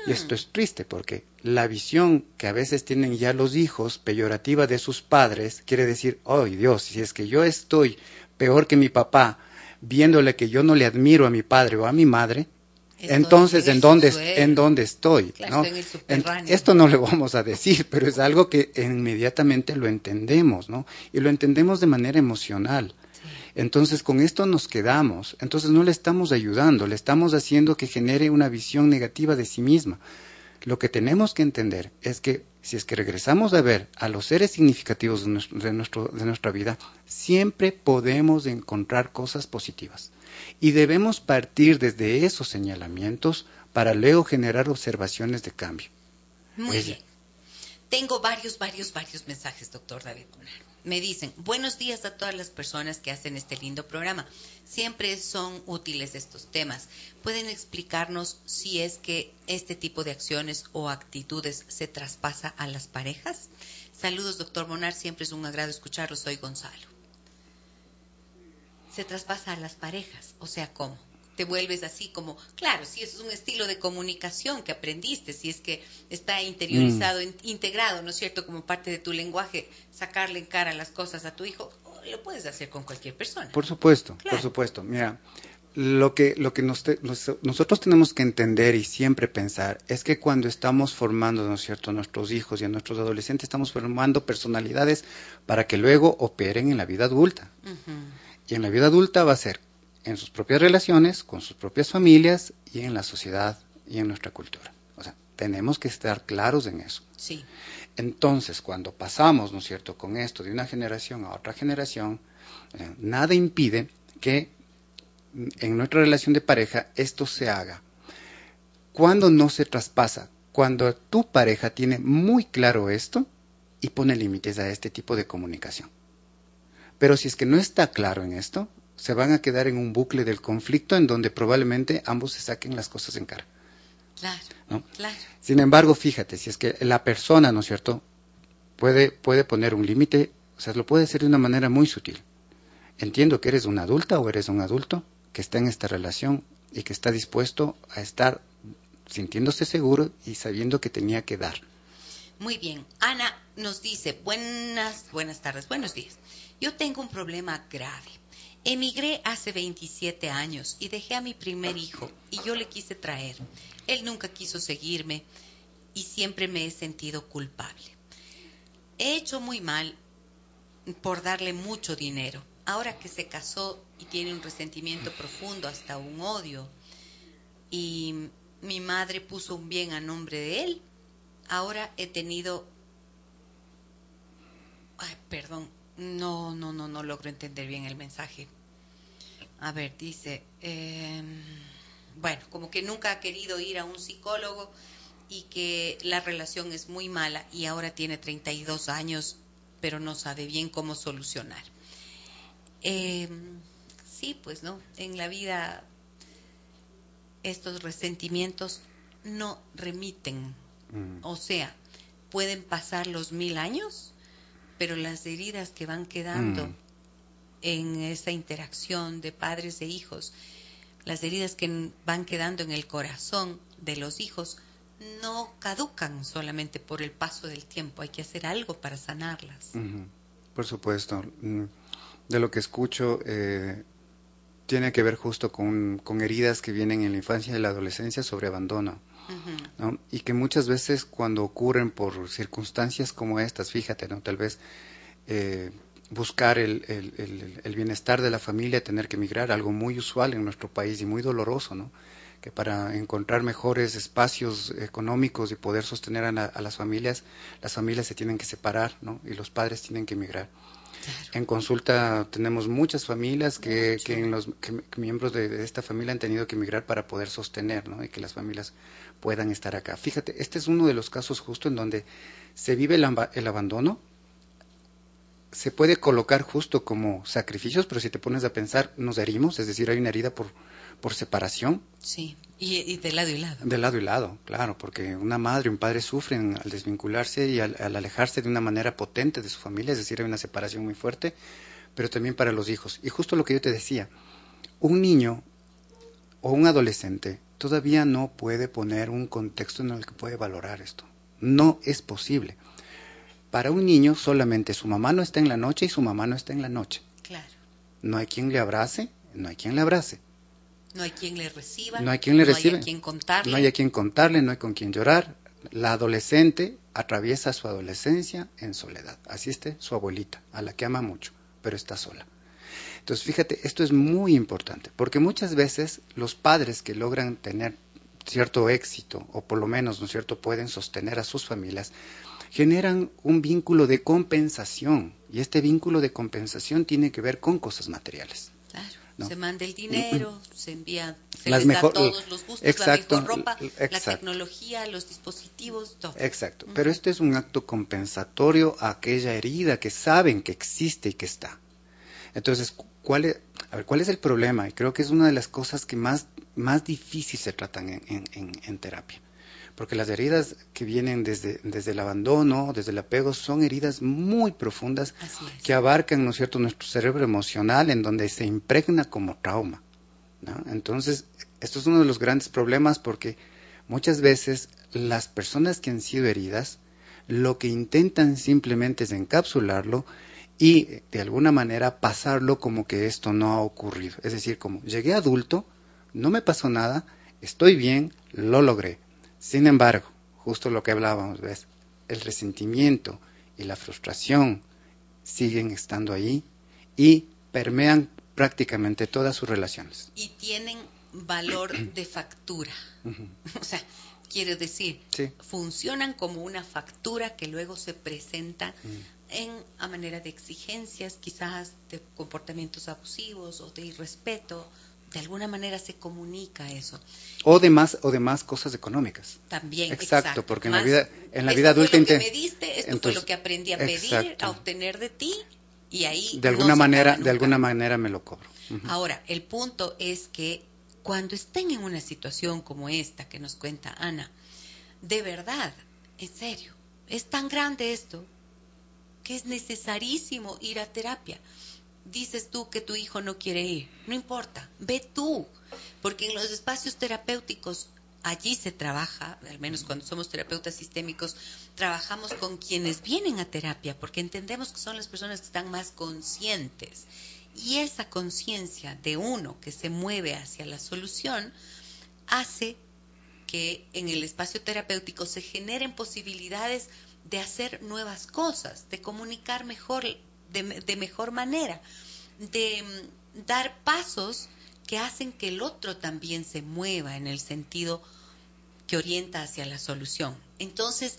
Y esto es triste porque la visión que a veces tienen ya los hijos peyorativa de sus padres quiere decir, oh Dios, si es que yo estoy peor que mi papá, viéndole que yo no le admiro a mi padre o a mi madre, entonces en dónde, en dónde estoy. esto no le vamos a decir, pero es algo que inmediatamente lo entendemos, ¿no? Y lo entendemos de manera emocional. Entonces con esto nos quedamos, entonces no le estamos ayudando, le estamos haciendo que genere una visión negativa de sí misma. Lo que tenemos que entender es que si es que regresamos a ver a los seres significativos de, nuestro, de, nuestra vida, siempre podemos encontrar cosas positivas. Y debemos partir desde esos señalamientos para luego generar observaciones de cambio. Muy bien. Tengo varios, varios, varios mensajes, doctor David Me dicen, buenos días a todas las personas que hacen este lindo programa. Siempre son útiles estos temas. ¿Pueden explicarnos si es que este tipo de acciones o actitudes se traspasa a las parejas? Saludos, doctor Monar. Siempre es un agrado escucharlo. Soy Gonzalo. Se traspasa a las parejas. O sea, ¿cómo? Te vuelves así como, claro, si es un estilo de comunicación que aprendiste, si es que está interiorizado, mm. integrado, ¿no es cierto?, como parte de tu lenguaje, sacarle en cara las cosas a tu hijo, lo puedes hacer con cualquier persona. Por supuesto, por supuesto. Mira, lo que, lo que nosotros tenemos que entender y siempre pensar es que cuando estamos formando, ¿no es cierto?, a nuestros hijos y a nuestros adolescentes, estamos formando personalidades para que luego operen en la vida adulta. Y en la vida adulta va a ser en sus propias relaciones, con sus propias familias y en la sociedad y en nuestra cultura. O sea, tenemos que estar claros en eso. Sí. Entonces, cuando pasamos, ¿no es cierto?, con esto de una generación a otra generación, eh, nada impide que en nuestra relación de pareja esto se haga. Cuando no se traspasa, cuando tu pareja tiene muy claro esto y pone límites a este tipo de comunicación. Pero si es que no está claro en esto, se van a quedar en un bucle del conflicto en donde probablemente ambos se saquen las cosas en cara. Claro, claro. Sin embargo, fíjate, si es que la persona, ¿no es cierto?, puede, puede poner un límite, o sea, lo puede hacer de una manera muy sutil. Entiendo que eres una adulta o eres un adulto que está en esta relación y que está dispuesto a estar sintiéndose seguro y sabiendo que tenía que dar. Muy bien. Ana nos dice, buenas, buenas tardes, buenos días. Yo tengo un problema grave. Emigré hace 27 años y dejé a mi primer hijo y yo le quise traer. Él nunca quiso seguirme y siempre me he sentido culpable. He hecho muy mal por darle mucho dinero. Ahora que se casó y tiene un resentimiento profundo, hasta un odio, y mi madre puso un bien a nombre de él, ahora he tenido... Ay, perdón, no, no, no, no logro entender bien el mensaje. A ver, dice, em, bueno, como que nunca ha querido ir a un psicólogo y que la relación es muy mala y ahora tiene 32 años, pero no sabe bien cómo solucionar. Em, sí, pues no, en la vida estos resentimientos no remiten, mm. o sea, pueden pasar los mil años pero las heridas que van quedando mm. En esa interacción de padres e hijos, las heridas que van quedando en el corazón de los hijos, no caducan solamente por el paso del tiempo, hay que hacer algo para sanarlas. Por supuesto. Mm, de lo que escucho, eh, tiene que ver justo con, con, heridas que vienen en la infancia y la adolescencia sobre abandono y que muchas veces cuando ocurren por circunstancias como estas, fíjate, ¿no? tal vez eh, buscar el, el, bienestar de la familia, tener que emigrar, algo muy usual en nuestro país y muy doloroso, ¿no? que para encontrar mejores espacios económicos y poder sostener a, a, las familias, las familias se tienen que separar ¿no? y los padres tienen que emigrar. En consulta tenemos muchas familias que, que, los, miembros de, esta familia han tenido que emigrar para poder sostener ¿no? y que las familias puedan estar acá. Fíjate, este es uno de los casos justo en donde se vive el, el abandono, se puede colocar justo como sacrificios, pero si te pones a pensar, nos herimos, es decir, hay una herida por, por separación. Sí, y, de lado y lado. De lado y lado, claro, porque una madre y un padre sufren al desvincularse y al, alejarse de una manera potente de su familia, es decir, hay una separación muy fuerte, pero también para los hijos. Y justo lo que yo te decía, un niño o un adolescente todavía no puede poner un contexto en el que puede valorar esto. No es posible. Para un niño solamente su mamá no está en la noche y su mamá no está en la noche. Claro. No hay quien le abrace, no hay quien le abrace. No hay quien le reciba. No hay quien le reciba. No hay a quien contarle. No hay a quien contarle, no hay con quien llorar. La adolescente atraviesa su adolescencia en soledad. Asiste su abuelita, a la que ama mucho, pero está sola. Entonces, fíjate, esto es muy importante, porque muchas veces los padres que logran tener cierto éxito, o por lo menos, ¿no es cierto?, pueden sostener a sus familias, generan un vínculo de compensación. Y este vínculo de compensación tiene que ver con cosas materiales. Claro. Se manda el dinero, se envía, se les da todos los gustos, exacto, la mejor ropa, la tecnología, los dispositivos, todo. Exacto. Pero este es un acto compensatorio a aquella herida que saben que existe y que está. Entonces, ¿cuál es, a ver, ¿cuál es el problema? Y creo que es una de las cosas que más, más difícil se tratan en, en, terapia. Porque las heridas que vienen desde, desde el abandono, desde el apego, son heridas muy profundas que abarcan, ¿no es cierto?, nuestro cerebro emocional, en donde se impregna como trauma. Entonces, esto es uno de los grandes problemas porque muchas veces las personas que han sido heridas, lo que intentan simplemente es encapsularlo y de alguna manera pasarlo como que esto no ha ocurrido. Es decir, como llegué adulto, no me pasó nada, estoy bien, lo logré. Sin embargo, justo lo que hablábamos, ¿ves? El resentimiento y la frustración siguen estando ahí y permean prácticamente todas sus relaciones. Y tienen valor de factura. O sea, quiero decir, funcionan como una factura que luego se presenta en, a manera de exigencias, quizás de comportamientos abusivos o de irrespeto. De alguna manera se comunica eso. O de más, o de más cosas económicas. También, exacto. porque en la vida, en la vida adulta... Fue lo que me diste, esto fue lo que aprendí a pedir, a obtener de ti, y ahí... De alguna manera, de alguna manera me lo cobro. Ahora, el punto es que cuando estén en una situación como esta que nos cuenta Ana, de verdad, en serio, es tan grande esto que es necesarísimo ir a terapia. Dices tú que tu hijo no quiere ir, no importa, ve tú, porque en los espacios terapéuticos allí se trabaja, al menos cuando somos terapeutas sistémicos, trabajamos con quienes vienen a terapia, porque entendemos que son las personas que están más conscientes. Y esa conciencia de uno que se mueve hacia la solución hace que en el espacio terapéutico se generen posibilidades de hacer nuevas cosas, de comunicar mejor, de, mejor manera, de mm, dar pasos que hacen que el otro también se mueva en el sentido que orienta hacia la solución. Entonces,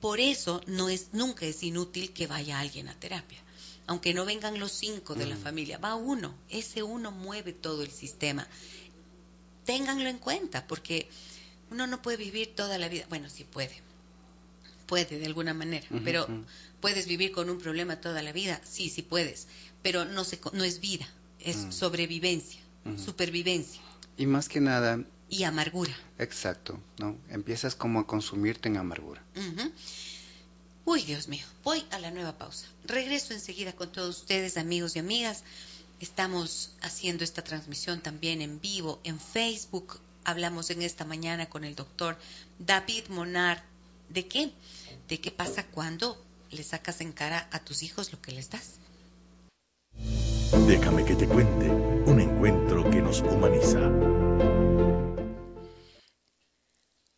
por eso no es, nunca es inútil que vaya alguien a terapia. Aunque no vengan los cinco de la mm. familia, va uno. Ese uno mueve todo el sistema. Ténganlo en cuenta, porque uno no puede vivir toda la vida. Bueno, sí puede, puede de alguna manera, pero puedes vivir con un problema toda la vida, sí, sí puedes, pero no, se, no es vida, es mm. sobrevivencia, supervivencia. Y más que nada... Y amargura. Exacto, ¿no? Empiezas como a consumirte en amargura. Uy, Dios mío, voy a la nueva pausa. Regreso enseguida con todos ustedes, amigos y amigas. Estamos haciendo esta transmisión también en vivo en Facebook. Hablamos en esta mañana con el doctor David Monar. ¿De qué? de qué pasa cuando le sacas en cara a tus hijos lo que les das. Déjame que te cuente un encuentro que nos humaniza.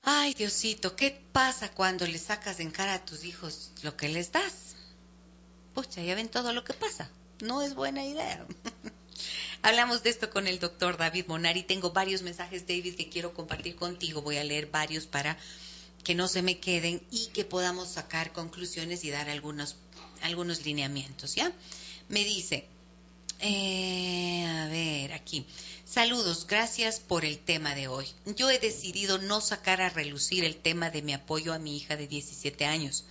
Ay, Diosito, ¿qué pasa cuando le sacas en cara a tus hijos lo que les das? Pucha, ya ven todo lo que pasa. No es buena idea. Hablamos de esto con el doctor David Monari. Tengo varios mensajes, David, que quiero compartir contigo. Voy a leer varios para que no se me queden y que podamos sacar conclusiones y dar algunos, algunos lineamientos, ¿ya? Me dice, eh, a ver, aquí. Saludos, gracias por el tema de hoy. Yo he decidido no sacar a relucir el tema de mi apoyo a mi hija de 17 años.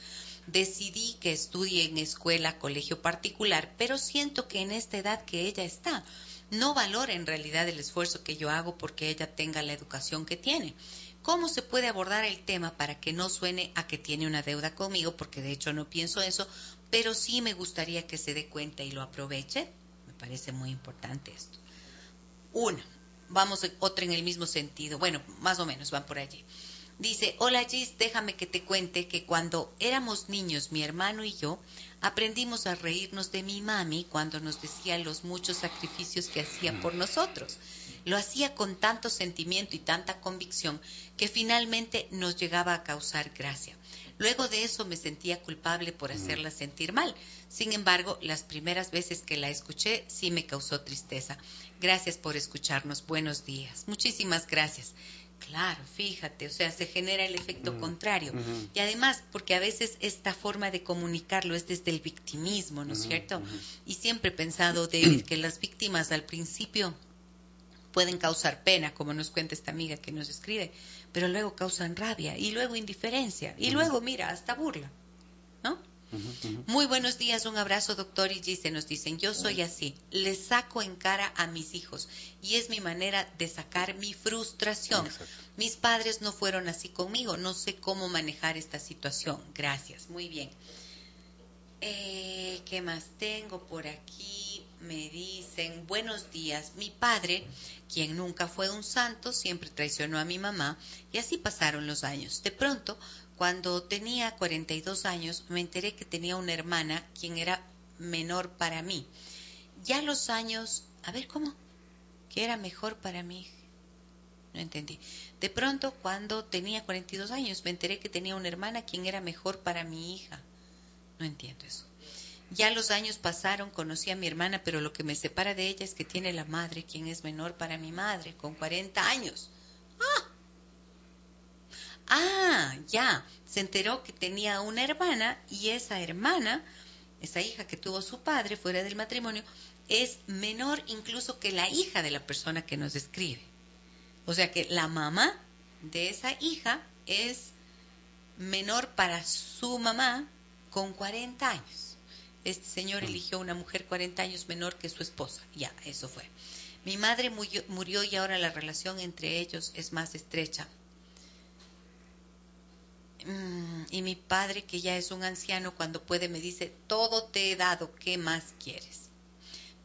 Decidí que estudie en escuela, colegio particular, pero siento que en esta edad que ella está, no valora en realidad el esfuerzo que yo hago porque ella tenga la educación que tiene. ¿Cómo se puede abordar el tema para que no suene a que tiene una deuda conmigo? Porque de hecho no pienso eso, pero sí me gustaría que se dé cuenta y lo aproveche. Me parece muy importante esto. Una, vamos otra en el mismo sentido. Bueno, más o menos van por allí. Dice, hola Gis, déjame que te cuente que cuando éramos niños, mi hermano y yo, aprendimos a reírnos de mi mami cuando nos decía los muchos sacrificios que hacía por nosotros. Lo hacía con tanto sentimiento y tanta convicción que finalmente nos llegaba a causar gracia. Luego de eso me sentía culpable por hacerla sentir mal. Sin embargo, las primeras veces que la escuché sí me causó tristeza. Gracias por escucharnos. Buenos días. Muchísimas gracias. Claro, fíjate, o sea, se genera el efecto Mm, contrario. Y además, porque a veces esta forma de comunicarlo es desde el victimismo, ¿no es cierto? Y siempre he pensado, David, que las víctimas al principio pueden causar pena, como nos cuenta esta amiga que nos escribe, pero luego causan rabia y luego indiferencia y luego, mira, hasta burla, ¿no? Muy buenos días, un abrazo, doctor y Gise. Nos dicen, yo soy así, le saco en cara a mis hijos y es mi manera de sacar mi frustración. Exacto. Mis padres no fueron así conmigo, no sé cómo manejar esta situación. Gracias, muy bien. Eh, ¿Qué más tengo por aquí? Me dicen, buenos días, mi padre, quien nunca fue un santo, siempre traicionó a mi mamá y así pasaron los años. De pronto, cuando tenía 42 años, me enteré que tenía una hermana quien era menor para mí. Ya los años, a ver cómo, que era mejor para mí. No entendí. De pronto, cuando tenía 42 años, me enteré que tenía una hermana quien era mejor para mi hija. No entiendo eso. Ya los años pasaron, conocí a mi hermana, pero lo que me separa de ella es que tiene la madre, quien es menor para mi madre, con 40 años. ¡Ah! Ah, ya. Se enteró que tenía una hermana y esa hermana, esa hija que tuvo su padre fuera del matrimonio, es menor incluso que la hija de la persona que nos escribe. O sea que la mamá de esa hija es menor para su mamá con 40 años. Este señor eligió una mujer 40 años menor que su esposa. Ya, eso fue. Mi madre murió, y ahora la relación entre ellos es más estrecha. Mm, y mi padre, que ya es un anciano, cuando puede me dice, todo te he dado, ¿qué más quieres?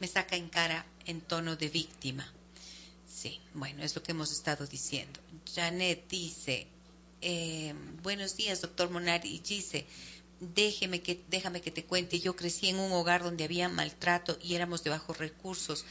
Me saca en cara en tono de víctima. Sí, bueno, es lo que hemos estado diciendo. Janet dice, eh, buenos días, doctor Monari, y dice, déjeme que, déjame que te cuente, yo crecí en un hogar donde había maltrato y éramos de bajos recursos.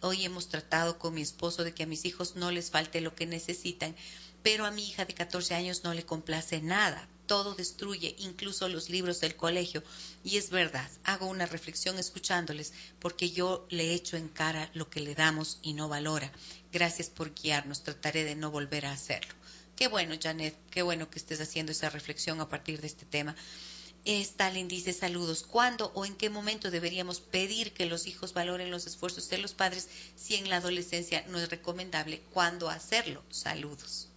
Hoy hemos tratado con mi esposo de que a mis hijos no les falte lo que necesitan, pero a mi hija de 14 años no le complace nada. Todo destruye, incluso los libros del colegio. Y es verdad, hago una reflexión escuchándoles, porque yo le echo en cara lo que le damos y no valora. Gracias por guiarnos, trataré de no volver a hacerlo. Qué bueno, Janet, qué bueno que estés haciendo esa reflexión a partir de este tema. Stalin dice saludos. ¿Cuándo o en qué momento deberíamos pedir que los hijos valoren los esfuerzos de los padres si en la adolescencia no es recomendable? ¿Cuándo hacerlo? Saludos.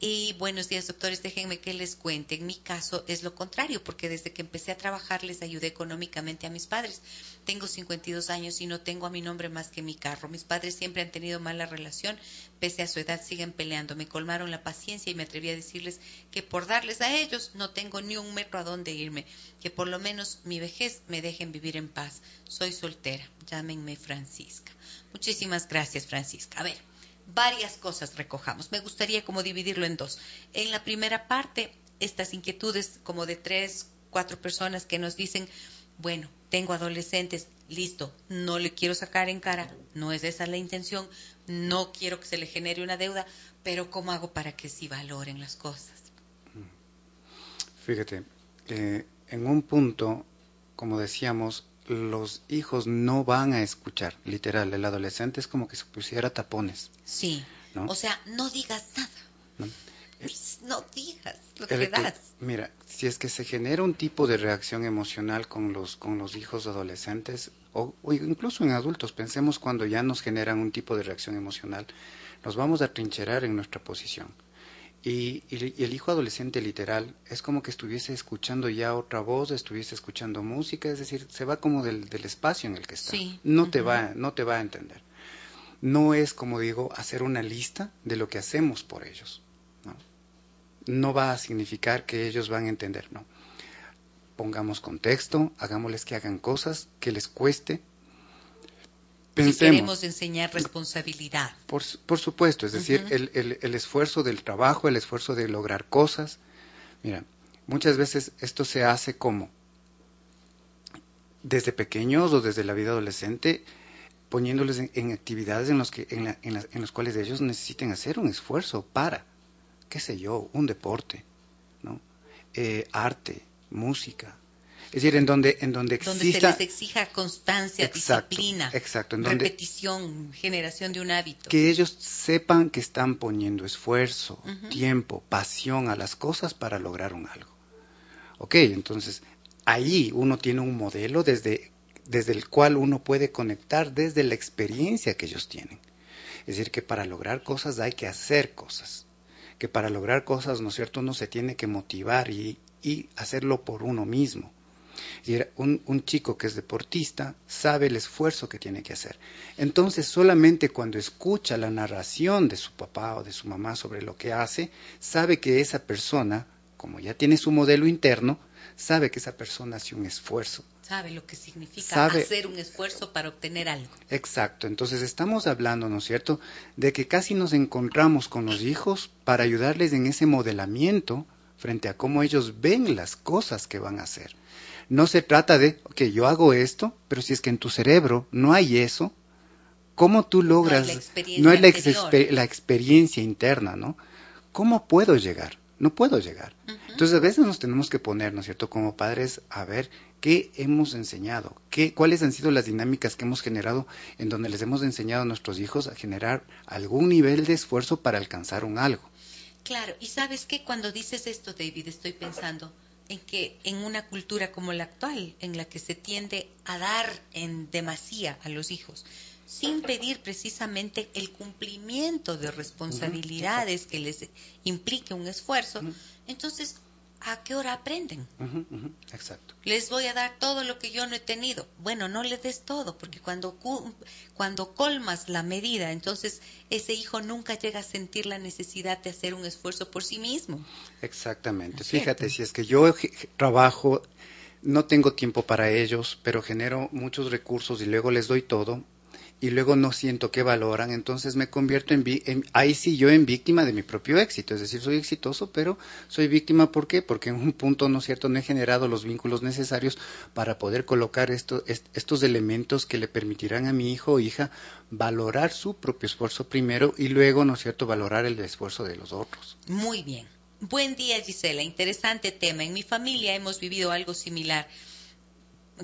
Y buenos días, doctores. Déjenme que les cuente. En mi caso es lo contrario, porque desde que empecé a trabajar les ayudé económicamente a mis padres. Tengo 52 años y no tengo a mi nombre más que mi carro. Mis padres siempre han tenido mala relación, pese a su edad siguen peleando. Me colmaron la paciencia y me atreví a decirles que por darles a ellos no tengo ni un metro a dónde irme, que por lo menos mi vejez me dejen vivir en paz. Soy soltera. Llámenme Francisca. Muchísimas gracias, Francisca. A ver varias cosas recojamos. Me gustaría como dividirlo en dos. En la primera parte, estas inquietudes como de tres, cuatro personas que nos dicen, bueno, tengo adolescentes, listo, no le quiero sacar en cara, no es esa la intención, no quiero que se le genere una deuda, pero ¿cómo hago para que sí valoren las cosas? Fíjate, eh, en un punto, como decíamos, los hijos no van a escuchar, literal, el adolescente es como que se pusiera tapones. Sí, ¿no? o sea, no digas nada, ¿no? no digas lo El que que- das. mira, si es que se genera un tipo de reacción emocional con los, con los hijos adolescentes o, o incluso en adultos, pensemos cuando ya nos generan un tipo de reacción emocional, nos vamos a trincherar en nuestra posición. Y, y- y el hijo adolescente literal es como que estuviese escuchando ya otra voz, estuviese escuchando música, es decir, se va como del, del espacio en el que está. Sí, No te va, no te va a entender. No es, como digo, hacer una lista de lo que hacemos por ellos. ¿no? no va a significar que ellos van a entender, no. Pongamos contexto, hagámosles que hagan cosas que les cueste. Si Pensemos, queremos enseñar responsabilidad. por, por supuesto, es decir, Ujú. el, el- el esfuerzo del trabajo, el esfuerzo de lograr cosas. Mira, muchas veces esto se hace como desde pequeños o desde la vida adolescente, poniéndoles en, en actividades en los que en, la- en las- en los cuales ellos necesiten hacer un esfuerzo para, qué sé yo, un deporte, ¿no? Eh, arte, música. Es decir, en donde, en donde exista... Se les exija constancia, Exacto, disciplina, exacto, en donde- repetición, generación de un hábito. que ellos sepan que están poniendo esfuerzo, tiempo, pasión a las cosas para lograr un algo. Ok, entonces ahí uno tiene un modelo desde, desde el cual uno puede conectar desde la experiencia que ellos tienen. Es decir, que para lograr cosas hay que hacer cosas. Que para lograr cosas, ¿no es cierto?, uno se tiene que motivar y, y hacerlo por uno mismo. Es decir, un, un chico que es deportista sabe el esfuerzo que tiene que hacer. Entonces, solamente cuando escucha la narración de su papá o de su mamá sobre lo que hace, sabe que esa persona, como ya tiene su modelo interno, sabe que esa persona hace un esfuerzo. Sabe lo que significa Sabe- hacer un esfuerzo para obtener algo. Exacto, entonces estamos hablando, ¿no es cierto?, de que casi nos encontramos con los hijos para ayudarles en ese modelamiento frente a cómo ellos ven las cosas que van a hacer. No se trata de, ok, yo hago esto, pero si es que en tu cerebro no hay eso, ¿cómo tú logras? la experiencia no hay la, anterior. exper- la experiencia interna, ¿no? ¿Cómo puedo llegar? No puedo llegar. Entonces a veces nos tenemos que poner, ¿no es cierto?, como padres a ver qué hemos enseñado, qué, cuáles han sido las dinámicas que hemos generado en donde les hemos enseñado a nuestros hijos a generar algún nivel de esfuerzo para alcanzar un algo. Claro, y sabes que cuando dices esto, David, estoy pensando en que en una cultura como la actual, en la que se tiende a dar en demasía a los hijos, sin pedir precisamente el cumplimiento de responsabilidades que les implique un esfuerzo, entonces, ¿a qué hora aprenden? Exacto. Les voy a dar todo lo que yo no he tenido. Bueno, no le des todo, porque cuando, cu- cuando colmas la medida, entonces ese hijo nunca llega a sentir la necesidad de hacer un esfuerzo por sí mismo. Exactamente. Fíjate, si es que yo trabajo, no tengo tiempo para ellos, pero genero muchos recursos y luego les doy todo, y luego no siento que valoran, entonces me convierto en, en- ahí sí yo en víctima de mi propio éxito, es decir, soy exitoso, pero soy víctima ¿por qué? Porque en un punto, ¿no es cierto?, no he generado los vínculos necesarios para poder colocar esto- est- estos elementos que le permitirán a mi hijo o hija valorar su propio esfuerzo primero y luego, ¿no es cierto?, valorar el esfuerzo de los otros. Muy bien. Buen día, Gisela. Interesante tema. En mi familia hemos vivido algo similar.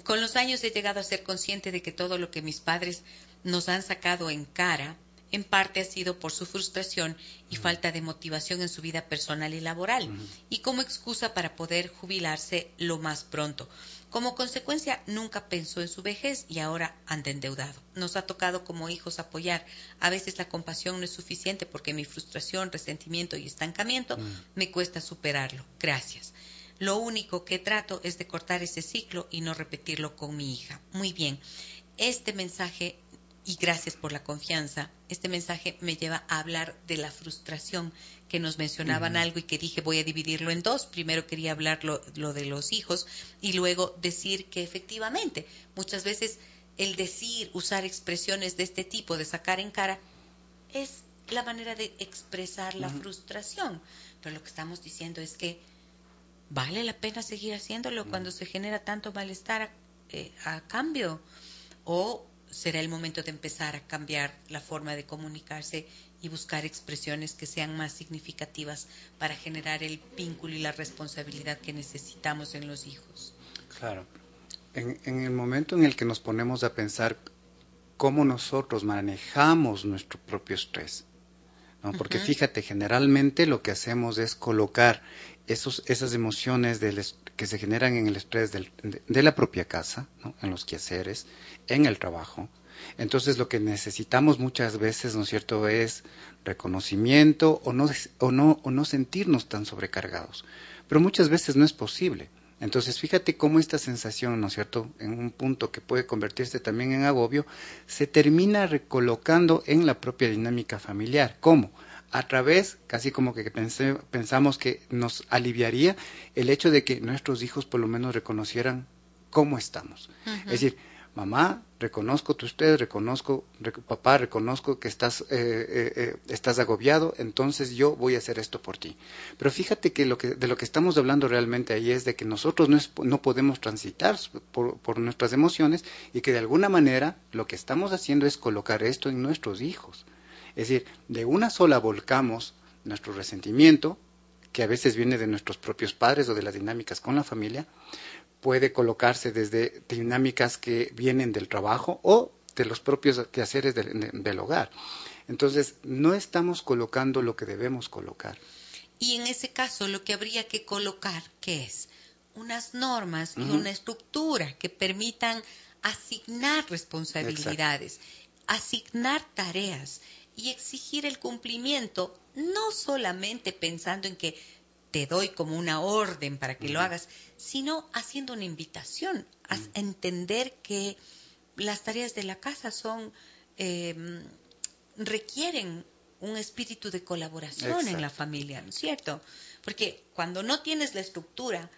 Con los años he llegado a ser consciente de que todo lo que mis padres nos han sacado en cara, en parte ha sido por su frustración y falta de motivación en su vida personal y laboral, y como excusa para poder jubilarse lo más pronto. Como consecuencia, nunca pensó en su vejez y ahora anda endeudado. Nos ha tocado como hijos apoyar. A veces la compasión no es suficiente porque mi frustración, resentimiento y estancamiento me cuesta superarlo. Gracias. Lo único que trato es de cortar ese ciclo y no repetirlo con mi hija. Muy bien. Este mensaje, y gracias por la confianza, este mensaje me lleva a hablar de la frustración que nos mencionaban algo y que dije voy a dividirlo en dos. Primero quería hablar lo, lo de los hijos y luego decir que efectivamente muchas veces el decir, usar expresiones de este tipo, de sacar en cara, es la manera de expresar la frustración. Pero lo que estamos diciendo es que vale la pena seguir haciéndolo cuando se genera tanto malestar a, eh, a cambio. O será el momento de empezar a cambiar la forma de comunicarse y buscar expresiones que sean más significativas para generar el vínculo y la responsabilidad que necesitamos en los hijos. Claro. En, en el momento en el que nos ponemos a pensar cómo nosotros manejamos nuestro propio estrés, ¿no? porque fíjate, generalmente lo que hacemos es colocar esos, esas emociones del est- que se generan en el estrés de, la propia casa, en los quehaceres, en el trabajo. Entonces lo que necesitamos muchas veces, ¿no es cierto?, es reconocimiento o no, o no, o no sentirnos tan sobrecargados. Pero muchas veces no es posible. Entonces, fíjate cómo esta sensación, ¿no es cierto?, en un punto que puede convertirse también en agobio, se termina recolocando en la propia dinámica familiar. ¿Cómo? A través, casi como que pensé- pensamos que nos aliviaría el hecho de que nuestros hijos por lo menos reconocieran cómo estamos. Es decir, mamá, reconozco tu estrés, reconozco, rec- papá, reconozco que estás, eh, eh, eh, estás agobiado, entonces yo voy a hacer esto por ti. Pero fíjate que, lo que de lo que estamos hablando realmente ahí es de que nosotros no, es- no podemos transitar por, por nuestras emociones y que de alguna manera lo que estamos haciendo es colocar esto en nuestros hijos. Es decir, de una sola volcamos nuestro resentimiento, que a veces viene de nuestros propios padres o de las dinámicas con la familia, puede colocarse desde dinámicas que vienen del trabajo o de los propios quehaceres del, del hogar. Entonces, no estamos colocando lo que debemos colocar. Y en ese caso, lo que habría que colocar, ¿qué es? Unas normas y una estructura que permitan asignar responsabilidades, asignar tareas y exigir el cumplimiento, no solamente pensando en que te doy como una orden para que lo hagas, sino haciendo una invitación a entender que las tareas de la casa son em, requieren un espíritu de colaboración en la familia, ¿no es cierto? Porque cuando no tienes la estructura,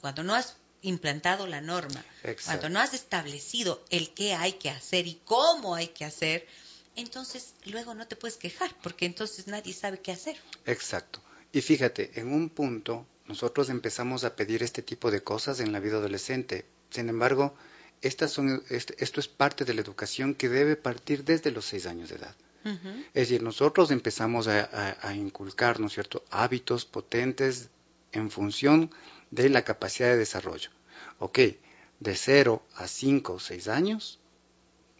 cuando no has implantado la norma, cuando no has establecido el qué hay que hacer y cómo hay que hacer, entonces luego no te puedes quejar, porque entonces nadie sabe qué hacer. Exacto. Y fíjate, en un punto nosotros empezamos a pedir este tipo de cosas en la vida adolescente. Sin embargo, estas son, este, esto es parte de la educación que debe partir desde los seis años de edad. Es decir, nosotros empezamos a, inculcar, ¿no es cierto?, hábitos potentes en función de la capacidad de desarrollo. Ok, de 0 a 5 o 6 años,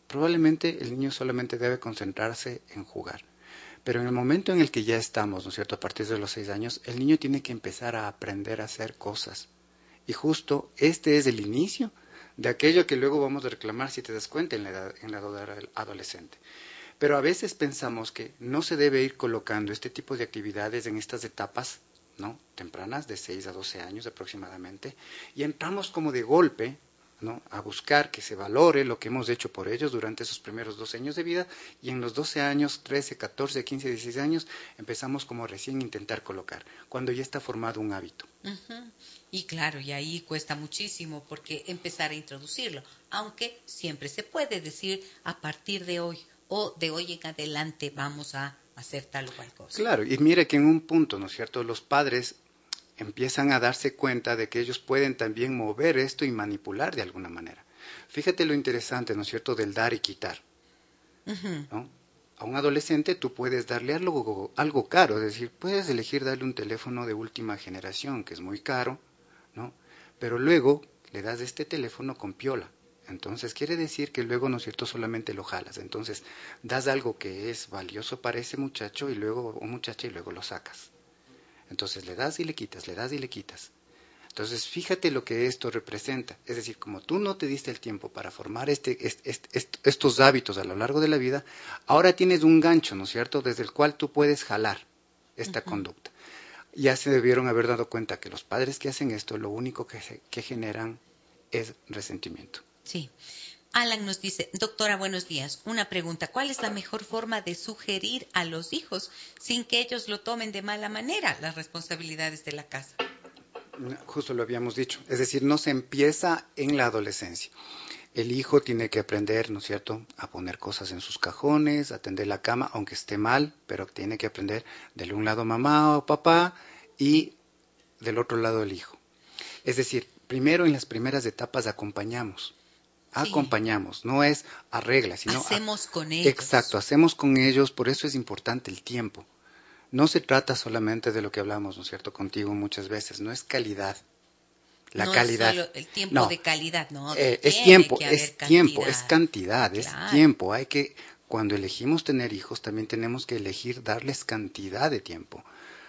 probablemente el niño solamente debe concentrarse en jugar. Pero en el momento en el que ya estamos, ¿no es cierto?, a partir de los 6 años, el niño tiene que empezar a aprender a hacer cosas. Y justo este es el inicio de aquello que luego vamos a reclamar, si te das cuenta, en la edad, en la edad adolescente. Pero a veces pensamos que no se debe ir colocando este tipo de actividades en estas etapas ¿no? tempranas, de 6 a 12 años aproximadamente, y entramos como de golpe ¿no? a buscar que se valore lo que hemos hecho por ellos durante esos primeros 12 años de vida, y en los 12 años, 13, 14, 15, 16 años, empezamos como recién intentar colocar, cuando ya está formado un hábito. Y claro, y ahí cuesta muchísimo porque empezar a introducirlo, aunque siempre se puede decir a partir de hoy o de hoy en adelante vamos a hacer tal o cual cosa. Claro, y mire que en un punto, ¿no es cierto? Los padres empiezan a darse cuenta de que ellos pueden también mover esto y manipular de alguna manera. Fíjate lo interesante, ¿no es cierto?, del dar y quitar. A un adolescente tú puedes darle algo, algo caro, es decir, puedes elegir darle un teléfono de última generación, que es muy caro, ¿no? Pero luego le das este teléfono con piola. Entonces quiere decir que luego, ¿no es cierto?, solamente lo jalas. Entonces das algo que es valioso para ese muchacho y luego, o muchacha, y luego lo sacas. Entonces le das y le quitas, le das y le quitas. Entonces fíjate lo que esto representa. Es decir, como tú no te diste el tiempo para formar este, estos hábitos a lo largo de la vida, ahora tienes un gancho, ¿no es cierto?, desde el cual tú puedes jalar esta conducta. Ya se debieron haber dado cuenta que los padres que hacen esto, lo único que generan es resentimiento. Sí. Alan nos dice, doctora, buenos días. Una pregunta, ¿cuál es la mejor forma de sugerir a los hijos sin que ellos lo tomen de mala manera las responsabilidades de la casa? Justo lo habíamos dicho, es decir, no se empieza en la adolescencia. El hijo tiene que aprender, ¿no es cierto?, a poner cosas en sus cajones, a tender la cama, aunque esté mal, pero tiene que aprender de un lado mamá o papá y del otro lado el hijo. Es decir, primero en las primeras etapas acompañamos acompañamos, no es arregla, sino hacemos con ellos. Exacto, hacemos con ellos, por eso es importante el tiempo. No se trata solamente de lo que hablamos, ¿no es cierto?, contigo muchas veces, no es calidad. La calidad. Es solo el tiempo de calidad, no. Eh, es tiempo, es tiempo, es cantidad, es tiempo. Hay que, cuando elegimos tener hijos, también tenemos que elegir darles cantidad de tiempo,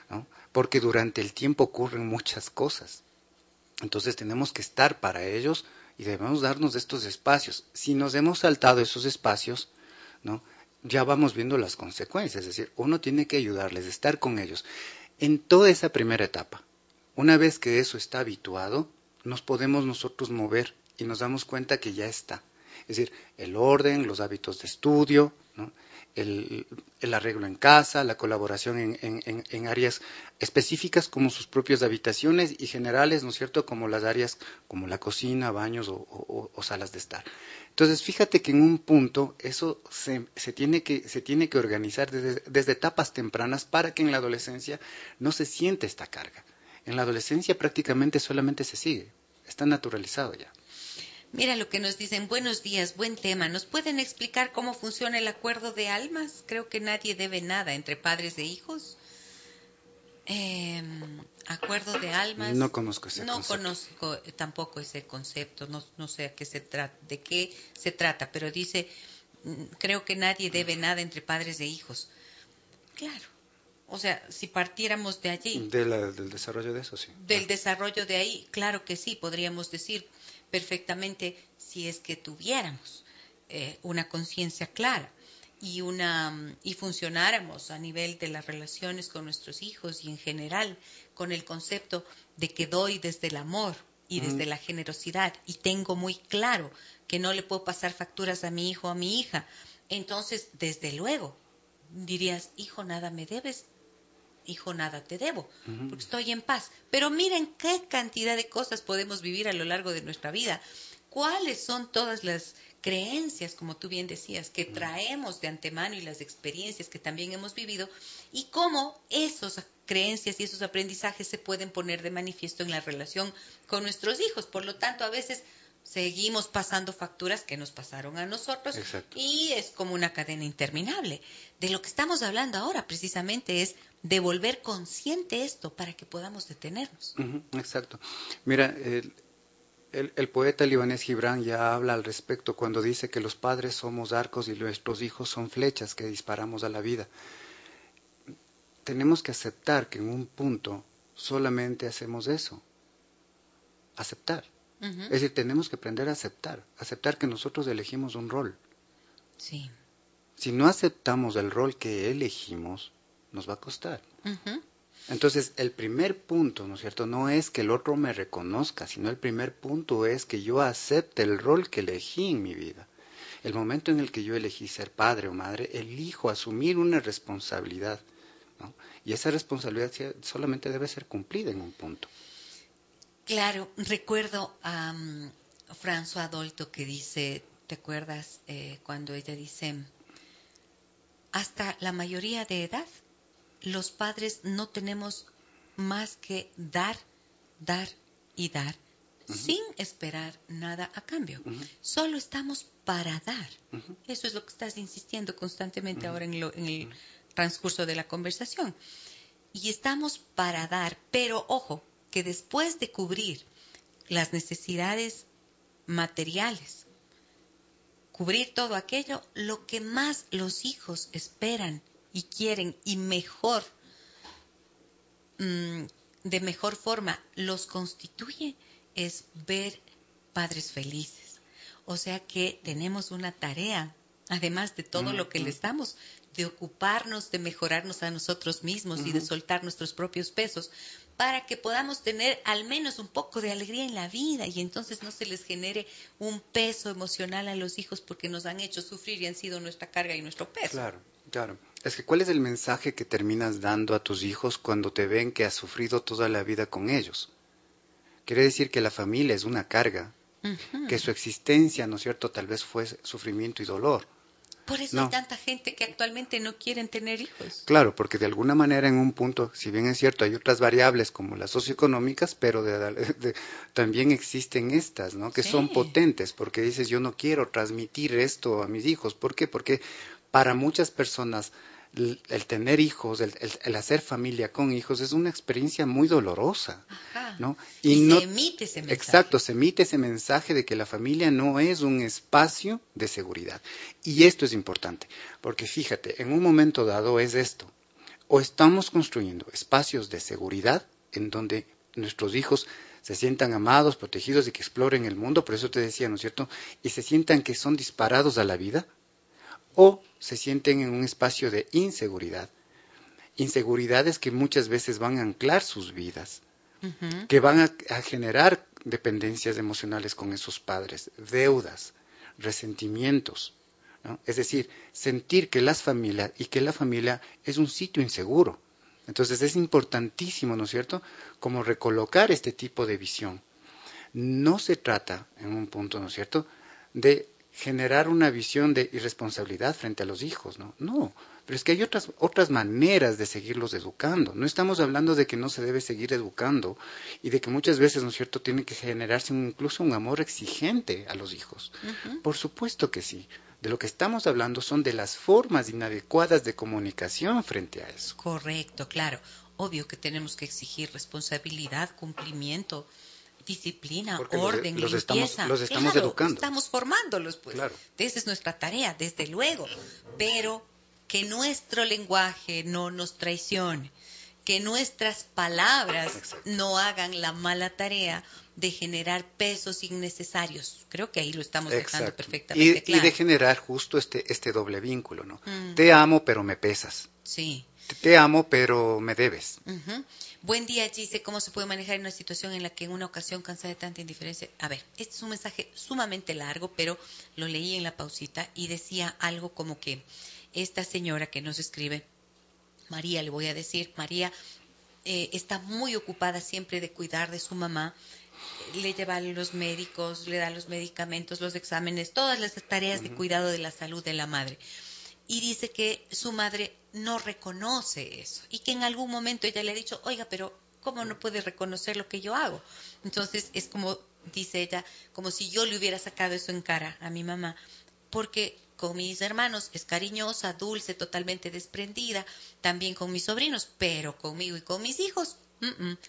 ¿no? Porque durante el tiempo ocurren muchas cosas. Entonces tenemos que estar para ellos y debemos darnos estos espacios. Si nos hemos saltado esos espacios, ¿no? ya vamos viendo las consecuencias, es decir, uno tiene que ayudarles, estar con ellos en toda esa primera etapa. Una vez que eso está habituado, nos podemos nosotros mover y nos damos cuenta que ya está. Es decir, el orden, los hábitos de estudio, ¿no? El, arreglo en casa, la colaboración en, áreas específicas como sus propias habitaciones y generales, ¿no es cierto?, como las áreas como la cocina, baños o, salas de estar. Entonces, fíjate que en un punto eso se, tiene, que, se tiene que organizar desde, desde etapas tempranas para que en la adolescencia no se siente esta carga. En la adolescencia prácticamente solamente se sigue, está naturalizado ya. Mira lo que nos dicen, buenos días, buen tema. ¿Nos pueden explicar cómo funciona el acuerdo de almas? Creo que nadie debe nada entre padres e hijos. Em, acuerdo de almas. No conozco ese no concepto. conozco eh, tampoco ese concepto. No, no sé a qué se trata, de qué se trata, pero dice, mm, creo que nadie debe nada entre padres e hijos. Claro. O sea, si partiéramos de allí, De la- del desarrollo de eso, sí. del desarrollo de ahí, claro que sí, podríamos decir perfectamente si es que tuviéramos eh, una conciencia clara y una mm, y funcionáramos a nivel de las relaciones con nuestros hijos y en general con el concepto de que doy desde el amor y Ujú. desde la generosidad y tengo muy claro que no le puedo pasar facturas a mi hijo o a mi hija, entonces desde luego dirías, hijo, nada me debes, hijo, nada te debo, porque estoy en paz. Pero miren qué cantidad de cosas podemos vivir a lo largo de nuestra vida. ¿Cuáles son todas las creencias, como tú bien decías, que traemos de antemano y las experiencias que también hemos vivido y cómo esas creencias y esos aprendizajes se pueden poner de manifiesto en la relación con nuestros hijos? Por lo tanto, a veces seguimos pasando facturas que nos pasaron a nosotros Exacto. y es como una cadena interminable. De lo que estamos hablando ahora precisamente es de volver consciente esto para que podamos detenernos. Exacto. Mira, el, el- el poeta libanés Gibran ya habla al respecto cuando dice que los padres somos arcos y nuestros hijos son flechas que disparamos a la vida. Tenemos que aceptar que en un punto solamente hacemos eso. Aceptar. Es decir, tenemos que aprender a aceptar. Aceptar que nosotros elegimos un rol. Sí. Si no aceptamos el rol que elegimos, nos va a costar. Entonces, el primer punto, ¿no es cierto? No es que el otro me reconozca, sino el primer punto es que yo acepte el rol que elegí en mi vida. El momento en el que yo elegí ser padre o madre, elijo asumir una responsabilidad. ¿no? Y esa responsabilidad solamente debe ser cumplida en un punto. Claro, recuerdo a um, François Dolto que dice, ¿te acuerdas eh, cuando ella dice, hasta la mayoría de edad, los padres no tenemos más que dar, dar y dar, sin esperar nada a cambio. Solo estamos para dar. Eso es lo que estás insistiendo constantemente ahora en, lo- en el transcurso de la conversación. Y estamos para dar, pero ojo, que después de cubrir las necesidades materiales, cubrir todo aquello, lo que más los hijos esperan y quieren y mejor, mm, de mejor forma los constituye es ver padres felices. O sea que tenemos una tarea, además de todo lo que les damos, de ocuparnos, de mejorarnos a nosotros mismos y de soltar nuestros propios pesos para que podamos tener al menos un poco de alegría en la vida y entonces no se les genere un peso emocional a los hijos porque nos han hecho sufrir y han sido nuestra carga y nuestro peso. Claro, claro. Es que ¿cuál es el mensaje que terminas dando a tus hijos cuando te ven que has sufrido toda la vida con ellos? Quiere decir que la familia es una carga, que su existencia, ¿no es cierto?, tal vez fue sufrimiento y dolor. Por eso no. hay tanta gente que actualmente no quieren tener hijos. Claro, porque de alguna manera en un punto, si bien es cierto, hay otras variables como las socioeconómicas, pero de- de- también existen estas, ¿no? Que Sí. son potentes, porque dices, yo no quiero transmitir esto a mis hijos. ¿Por qué? Porque para muchas personas el, el tener hijos, el, el- el hacer familia con hijos es una experiencia muy dolorosa, Ajá. ¿no? Y, no, se emite ese mensaje. Exacto, se emite ese mensaje de que la familia no es un espacio de seguridad. Y esto es importante, porque fíjate, en un momento dado es esto. O estamos construyendo espacios de seguridad en donde nuestros hijos se sientan amados, protegidos y que exploren el mundo, por eso te decía, ¿no es cierto? Y se sientan que son disparados a la vida, o se sienten en un espacio de inseguridad. Inseguridades que muchas veces van a anclar sus vidas que van a, a generar dependencias emocionales con esos padres, deudas, resentimientos. ¿no? Es decir, sentir que las familias y que la familia es un sitio inseguro. Entonces es importantísimo, ¿no es cierto?, como recolocar este tipo de visión. No se trata, en un punto, ¿no es cierto?, de generar una visión de irresponsabilidad frente a los hijos, ¿no? No, pero es que hay otras, otras maneras de seguirlos educando. No estamos hablando de que no se debe seguir educando y de que muchas veces, ¿no es cierto?, tiene que generarse un- incluso un amor exigente a los hijos. Por supuesto que sí. De lo que estamos hablando son de las formas inadecuadas de comunicación frente a eso. Correcto, claro. Obvio que tenemos que exigir responsabilidad, cumplimiento, disciplina, orden, los, limpieza. Estamos, los estamos educando. Estamos formándolos, pues. Claro. Esa es nuestra tarea, desde luego. Pero que nuestro lenguaje no nos traicione, que nuestras palabras no hagan la mala tarea de generar pesos innecesarios. Creo que ahí lo estamos dejando perfectamente y, claro. Y de generar justo este, este doble vínculo, ¿no? Mm. Te amo, pero me pesas. Sí. Te, amo, pero me debes. Buen día, Gise. ¿Cómo se puede manejar una situación en la que en una ocasión cansa de tanta indiferencia? A ver, este es un mensaje sumamente largo, pero lo leí en la pausita y decía algo como que esta señora que nos escribe, María, le voy a decir, María eh, está muy ocupada siempre de cuidar de su mamá, le lleva a los médicos, le da los medicamentos, los exámenes, todas las tareas de cuidado de la salud de la madre. Y dice que su madre no reconoce eso y que en algún momento ella le ha dicho, oiga, pero ¿cómo no puede reconocer lo que yo hago? Entonces es como, dice ella, como si yo le hubiera sacado eso en cara a mi mamá, porque con mis hermanos es cariñosa, dulce, totalmente desprendida, también con mis sobrinos, pero conmigo y con mis hijos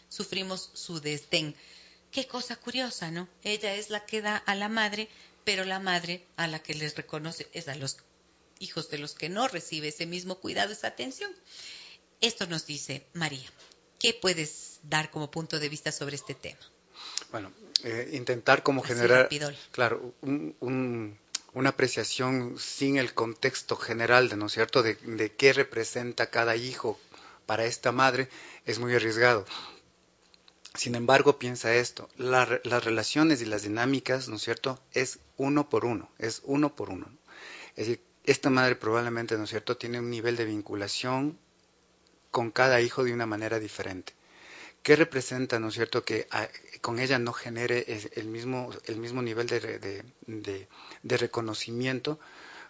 sufrimos su desdén. Qué cosa curiosa, ¿no? Ella es la que da a la madre, pero la madre a la que les reconoce es a los hijos de los que no recibe ese mismo cuidado, esa atención. Esto nos dice María. ¿Qué puedes dar como punto de vista sobre este tema? Bueno, eh, intentar como generar, claro, un, una apreciación sin el contexto general, de, ¿no es cierto?, de, qué representa cada hijo para esta madre, es muy arriesgado. Sin embargo, piensa esto, las relaciones y las dinámicas, ¿no es cierto?, es uno por uno, es uno por uno. Es decir, esta madre probablemente, ¿no es cierto?, tiene un nivel de vinculación con cada hijo de una manera diferente. ¿Qué representa, no es cierto, que ah, con ella no genere el mismo, el mismo nivel de, de, reconocimiento?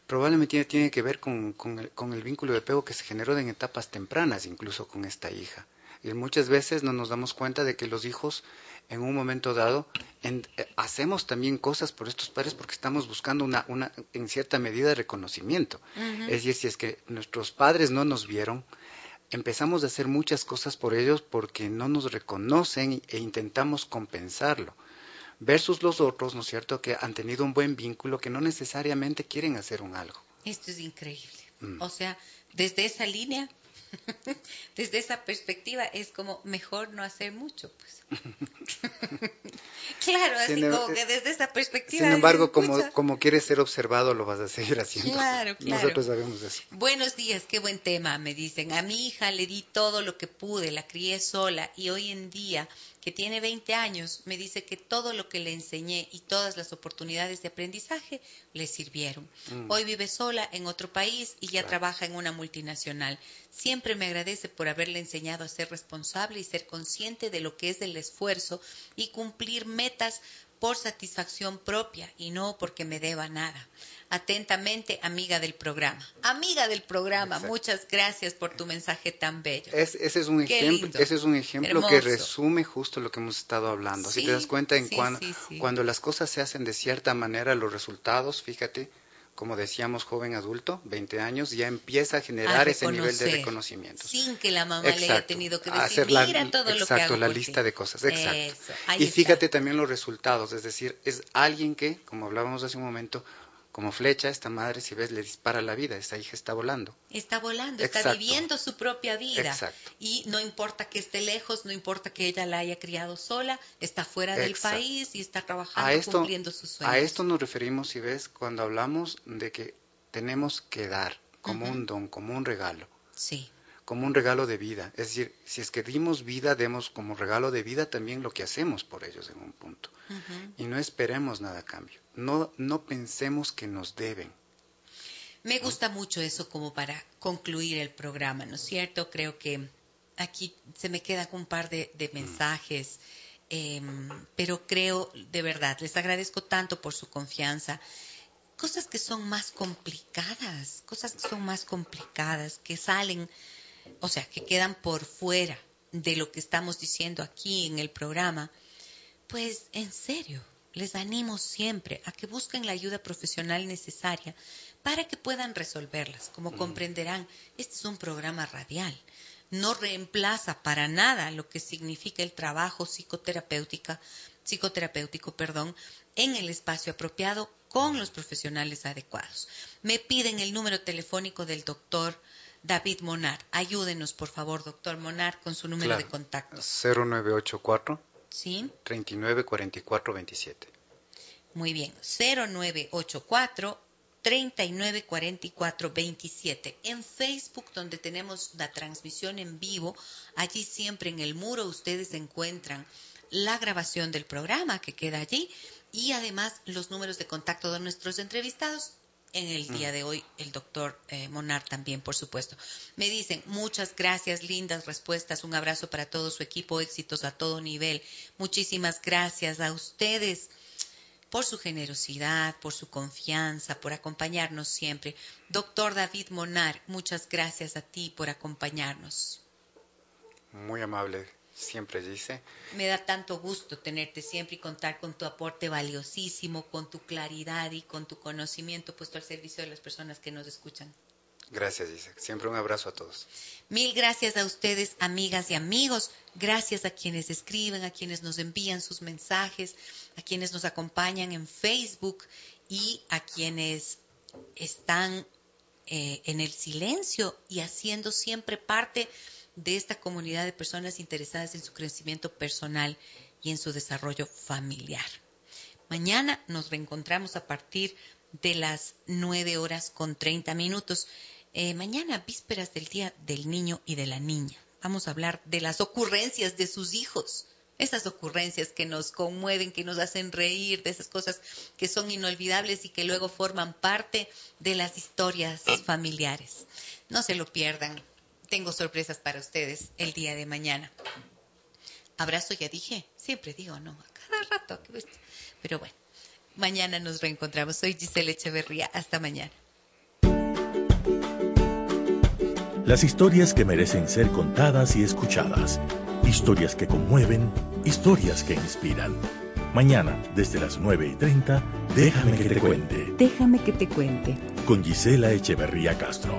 Probablemente tiene, que ver con, con, el, vínculo de apego que se generó en etapas tempranas, incluso con esta hija. Y muchas veces no nos damos cuenta de que los hijos, en un momento dado, eh, hacemos también cosas por estos padres porque estamos buscando una, una en cierta medida, reconocimiento. Es decir, si es que nuestros padres no nos vieron, empezamos a hacer muchas cosas por ellos porque no nos reconocen e intentamos compensarlo. Versus los otros, ¿no es cierto?, que han tenido un buen vínculo, que no necesariamente quieren hacer un algo. Esto es increíble. Mm. O sea, desde esa línea, desde esa perspectiva, es como mejor no hacer mucho, pues. claro, así como que desde esa perspectiva. Sin embargo, como, como quieres ser observado, lo vas a seguir haciendo. Claro, claro. Nosotros sabemos eso. Buenos días, qué buen tema, me dicen. A mi hija le di todo lo que pude, la crié sola y hoy en día que tiene 20 años, me dice que todo lo que le enseñé y todas las oportunidades de aprendizaje le sirvieron. Mm. Hoy vive sola en otro país y ya trabaja en una multinacional. Siempre me agradece por haberle enseñado a ser responsable y ser consciente de lo que es el esfuerzo y cumplir metas por satisfacción propia y no porque me deba nada. Atentamente, amiga del programa. Amiga del programa, muchas gracias por tu mensaje tan bello. ese, es un ejemplo, ese es un ejemplo que resume justo lo que hemos estado hablando. si te das cuenta, en cuando las cosas se hacen de cierta manera, los resultados, fíjate, como decíamos, joven adulto, 20 años, ya empieza a generar ese nivel de reconocimiento. Sin que la mamá le haya tenido que decir, mira todo lo que hago la lista de cosas, exacto. y fíjate también los resultados, es decir, es alguien que, como hablábamos hace un momento, como flecha, esta madre, si ves, le dispara la vida, esta hija está volando. Está volando, está viviendo su propia vida. Exacto. Y no importa que esté lejos, no importa que ella la haya criado sola, está fuera del país y está trabajando, cumpliendo sus sueños. A esto nos referimos, si ves, cuando hablamos de que tenemos que dar como un don, como un regalo. Sí como un regalo de vida. Es decir, si es que dimos vida, demos como regalo de vida también lo que hacemos por ellos en un punto. Y no esperemos nada a cambio. No, no pensemos que nos deben. Me gusta mucho eso como para concluir el programa, ¿no es cierto? Creo que aquí se me quedan un par de, mm. mensajes, em, pero creo de verdad, les agradezco tanto por su confianza. Cosas que son más complicadas, cosas que son más complicadas, que salen o sea, que quedan por fuera de lo que estamos diciendo aquí en el programa, pues en serio, les animo siempre a que busquen la ayuda profesional necesaria para que puedan resolverlas. Como comprenderán, este es un programa radial. No reemplaza para nada lo que significa el trabajo psicoterapéutica, psicoterapéutico, perdón, en el espacio apropiado con los profesionales adecuados. Me piden el número telefónico del doctor David Monar. Ayúdenos, por favor, doctor Monar, con su número de contacto. 0984 ¿Sí? 394427. Muy bien, 0984 394427. En Facebook, donde tenemos la transmisión en vivo, allí siempre en el muro ustedes encuentran la grabación del programa que queda allí y además los números de contacto de nuestros entrevistados. En el día de hoy, el doctor eh, Monar también, por supuesto. Me dicen, muchas gracias, lindas respuestas, un abrazo para todo su equipo, éxitos a todo nivel. Muchísimas gracias a ustedes por su generosidad, por su confianza, por acompañarnos siempre. Doctor David Monar, muchas gracias a ti por acompañarnos. Muy amable, siempre dice. Me da tanto gusto tenerte siempre y contar con tu aporte valiosísimo, con tu claridad y con tu conocimiento puesto al servicio de las personas que nos escuchan. Gracias, dice. Siempre un abrazo a todos. Mil gracias a ustedes, amigas y amigos. Gracias a quienes escriben, a quienes nos envían sus mensajes, a quienes nos acompañan en Facebook y a quienes están eh, en el silencio y haciendo siempre parte de esta comunidad de personas interesadas en su crecimiento personal y en su desarrollo familiar. Mañana nos reencontramos a partir de las nueve horas con treinta minutos. Eh, mañana, vísperas del Día del Niño y de la Niña. Vamos a hablar de las ocurrencias de sus hijos. Esas ocurrencias que nos conmueven, que nos hacen reír, de esas cosas que son inolvidables y que luego forman parte de las historias familiares. No se lo pierdan tengo sorpresas para ustedes el día de mañana. Abrazo, ya dije, siempre digo, no, a cada rato. Pero bueno, mañana nos reencontramos. Soy Giselle Echeverría. Hasta mañana. Las historias que merecen ser contadas y escuchadas. Historias que conmueven, historias que inspiran. Mañana, desde las 9 y 30, déjame que te cuente. Déjame que te cuente. Con Gisela Echeverría Castro.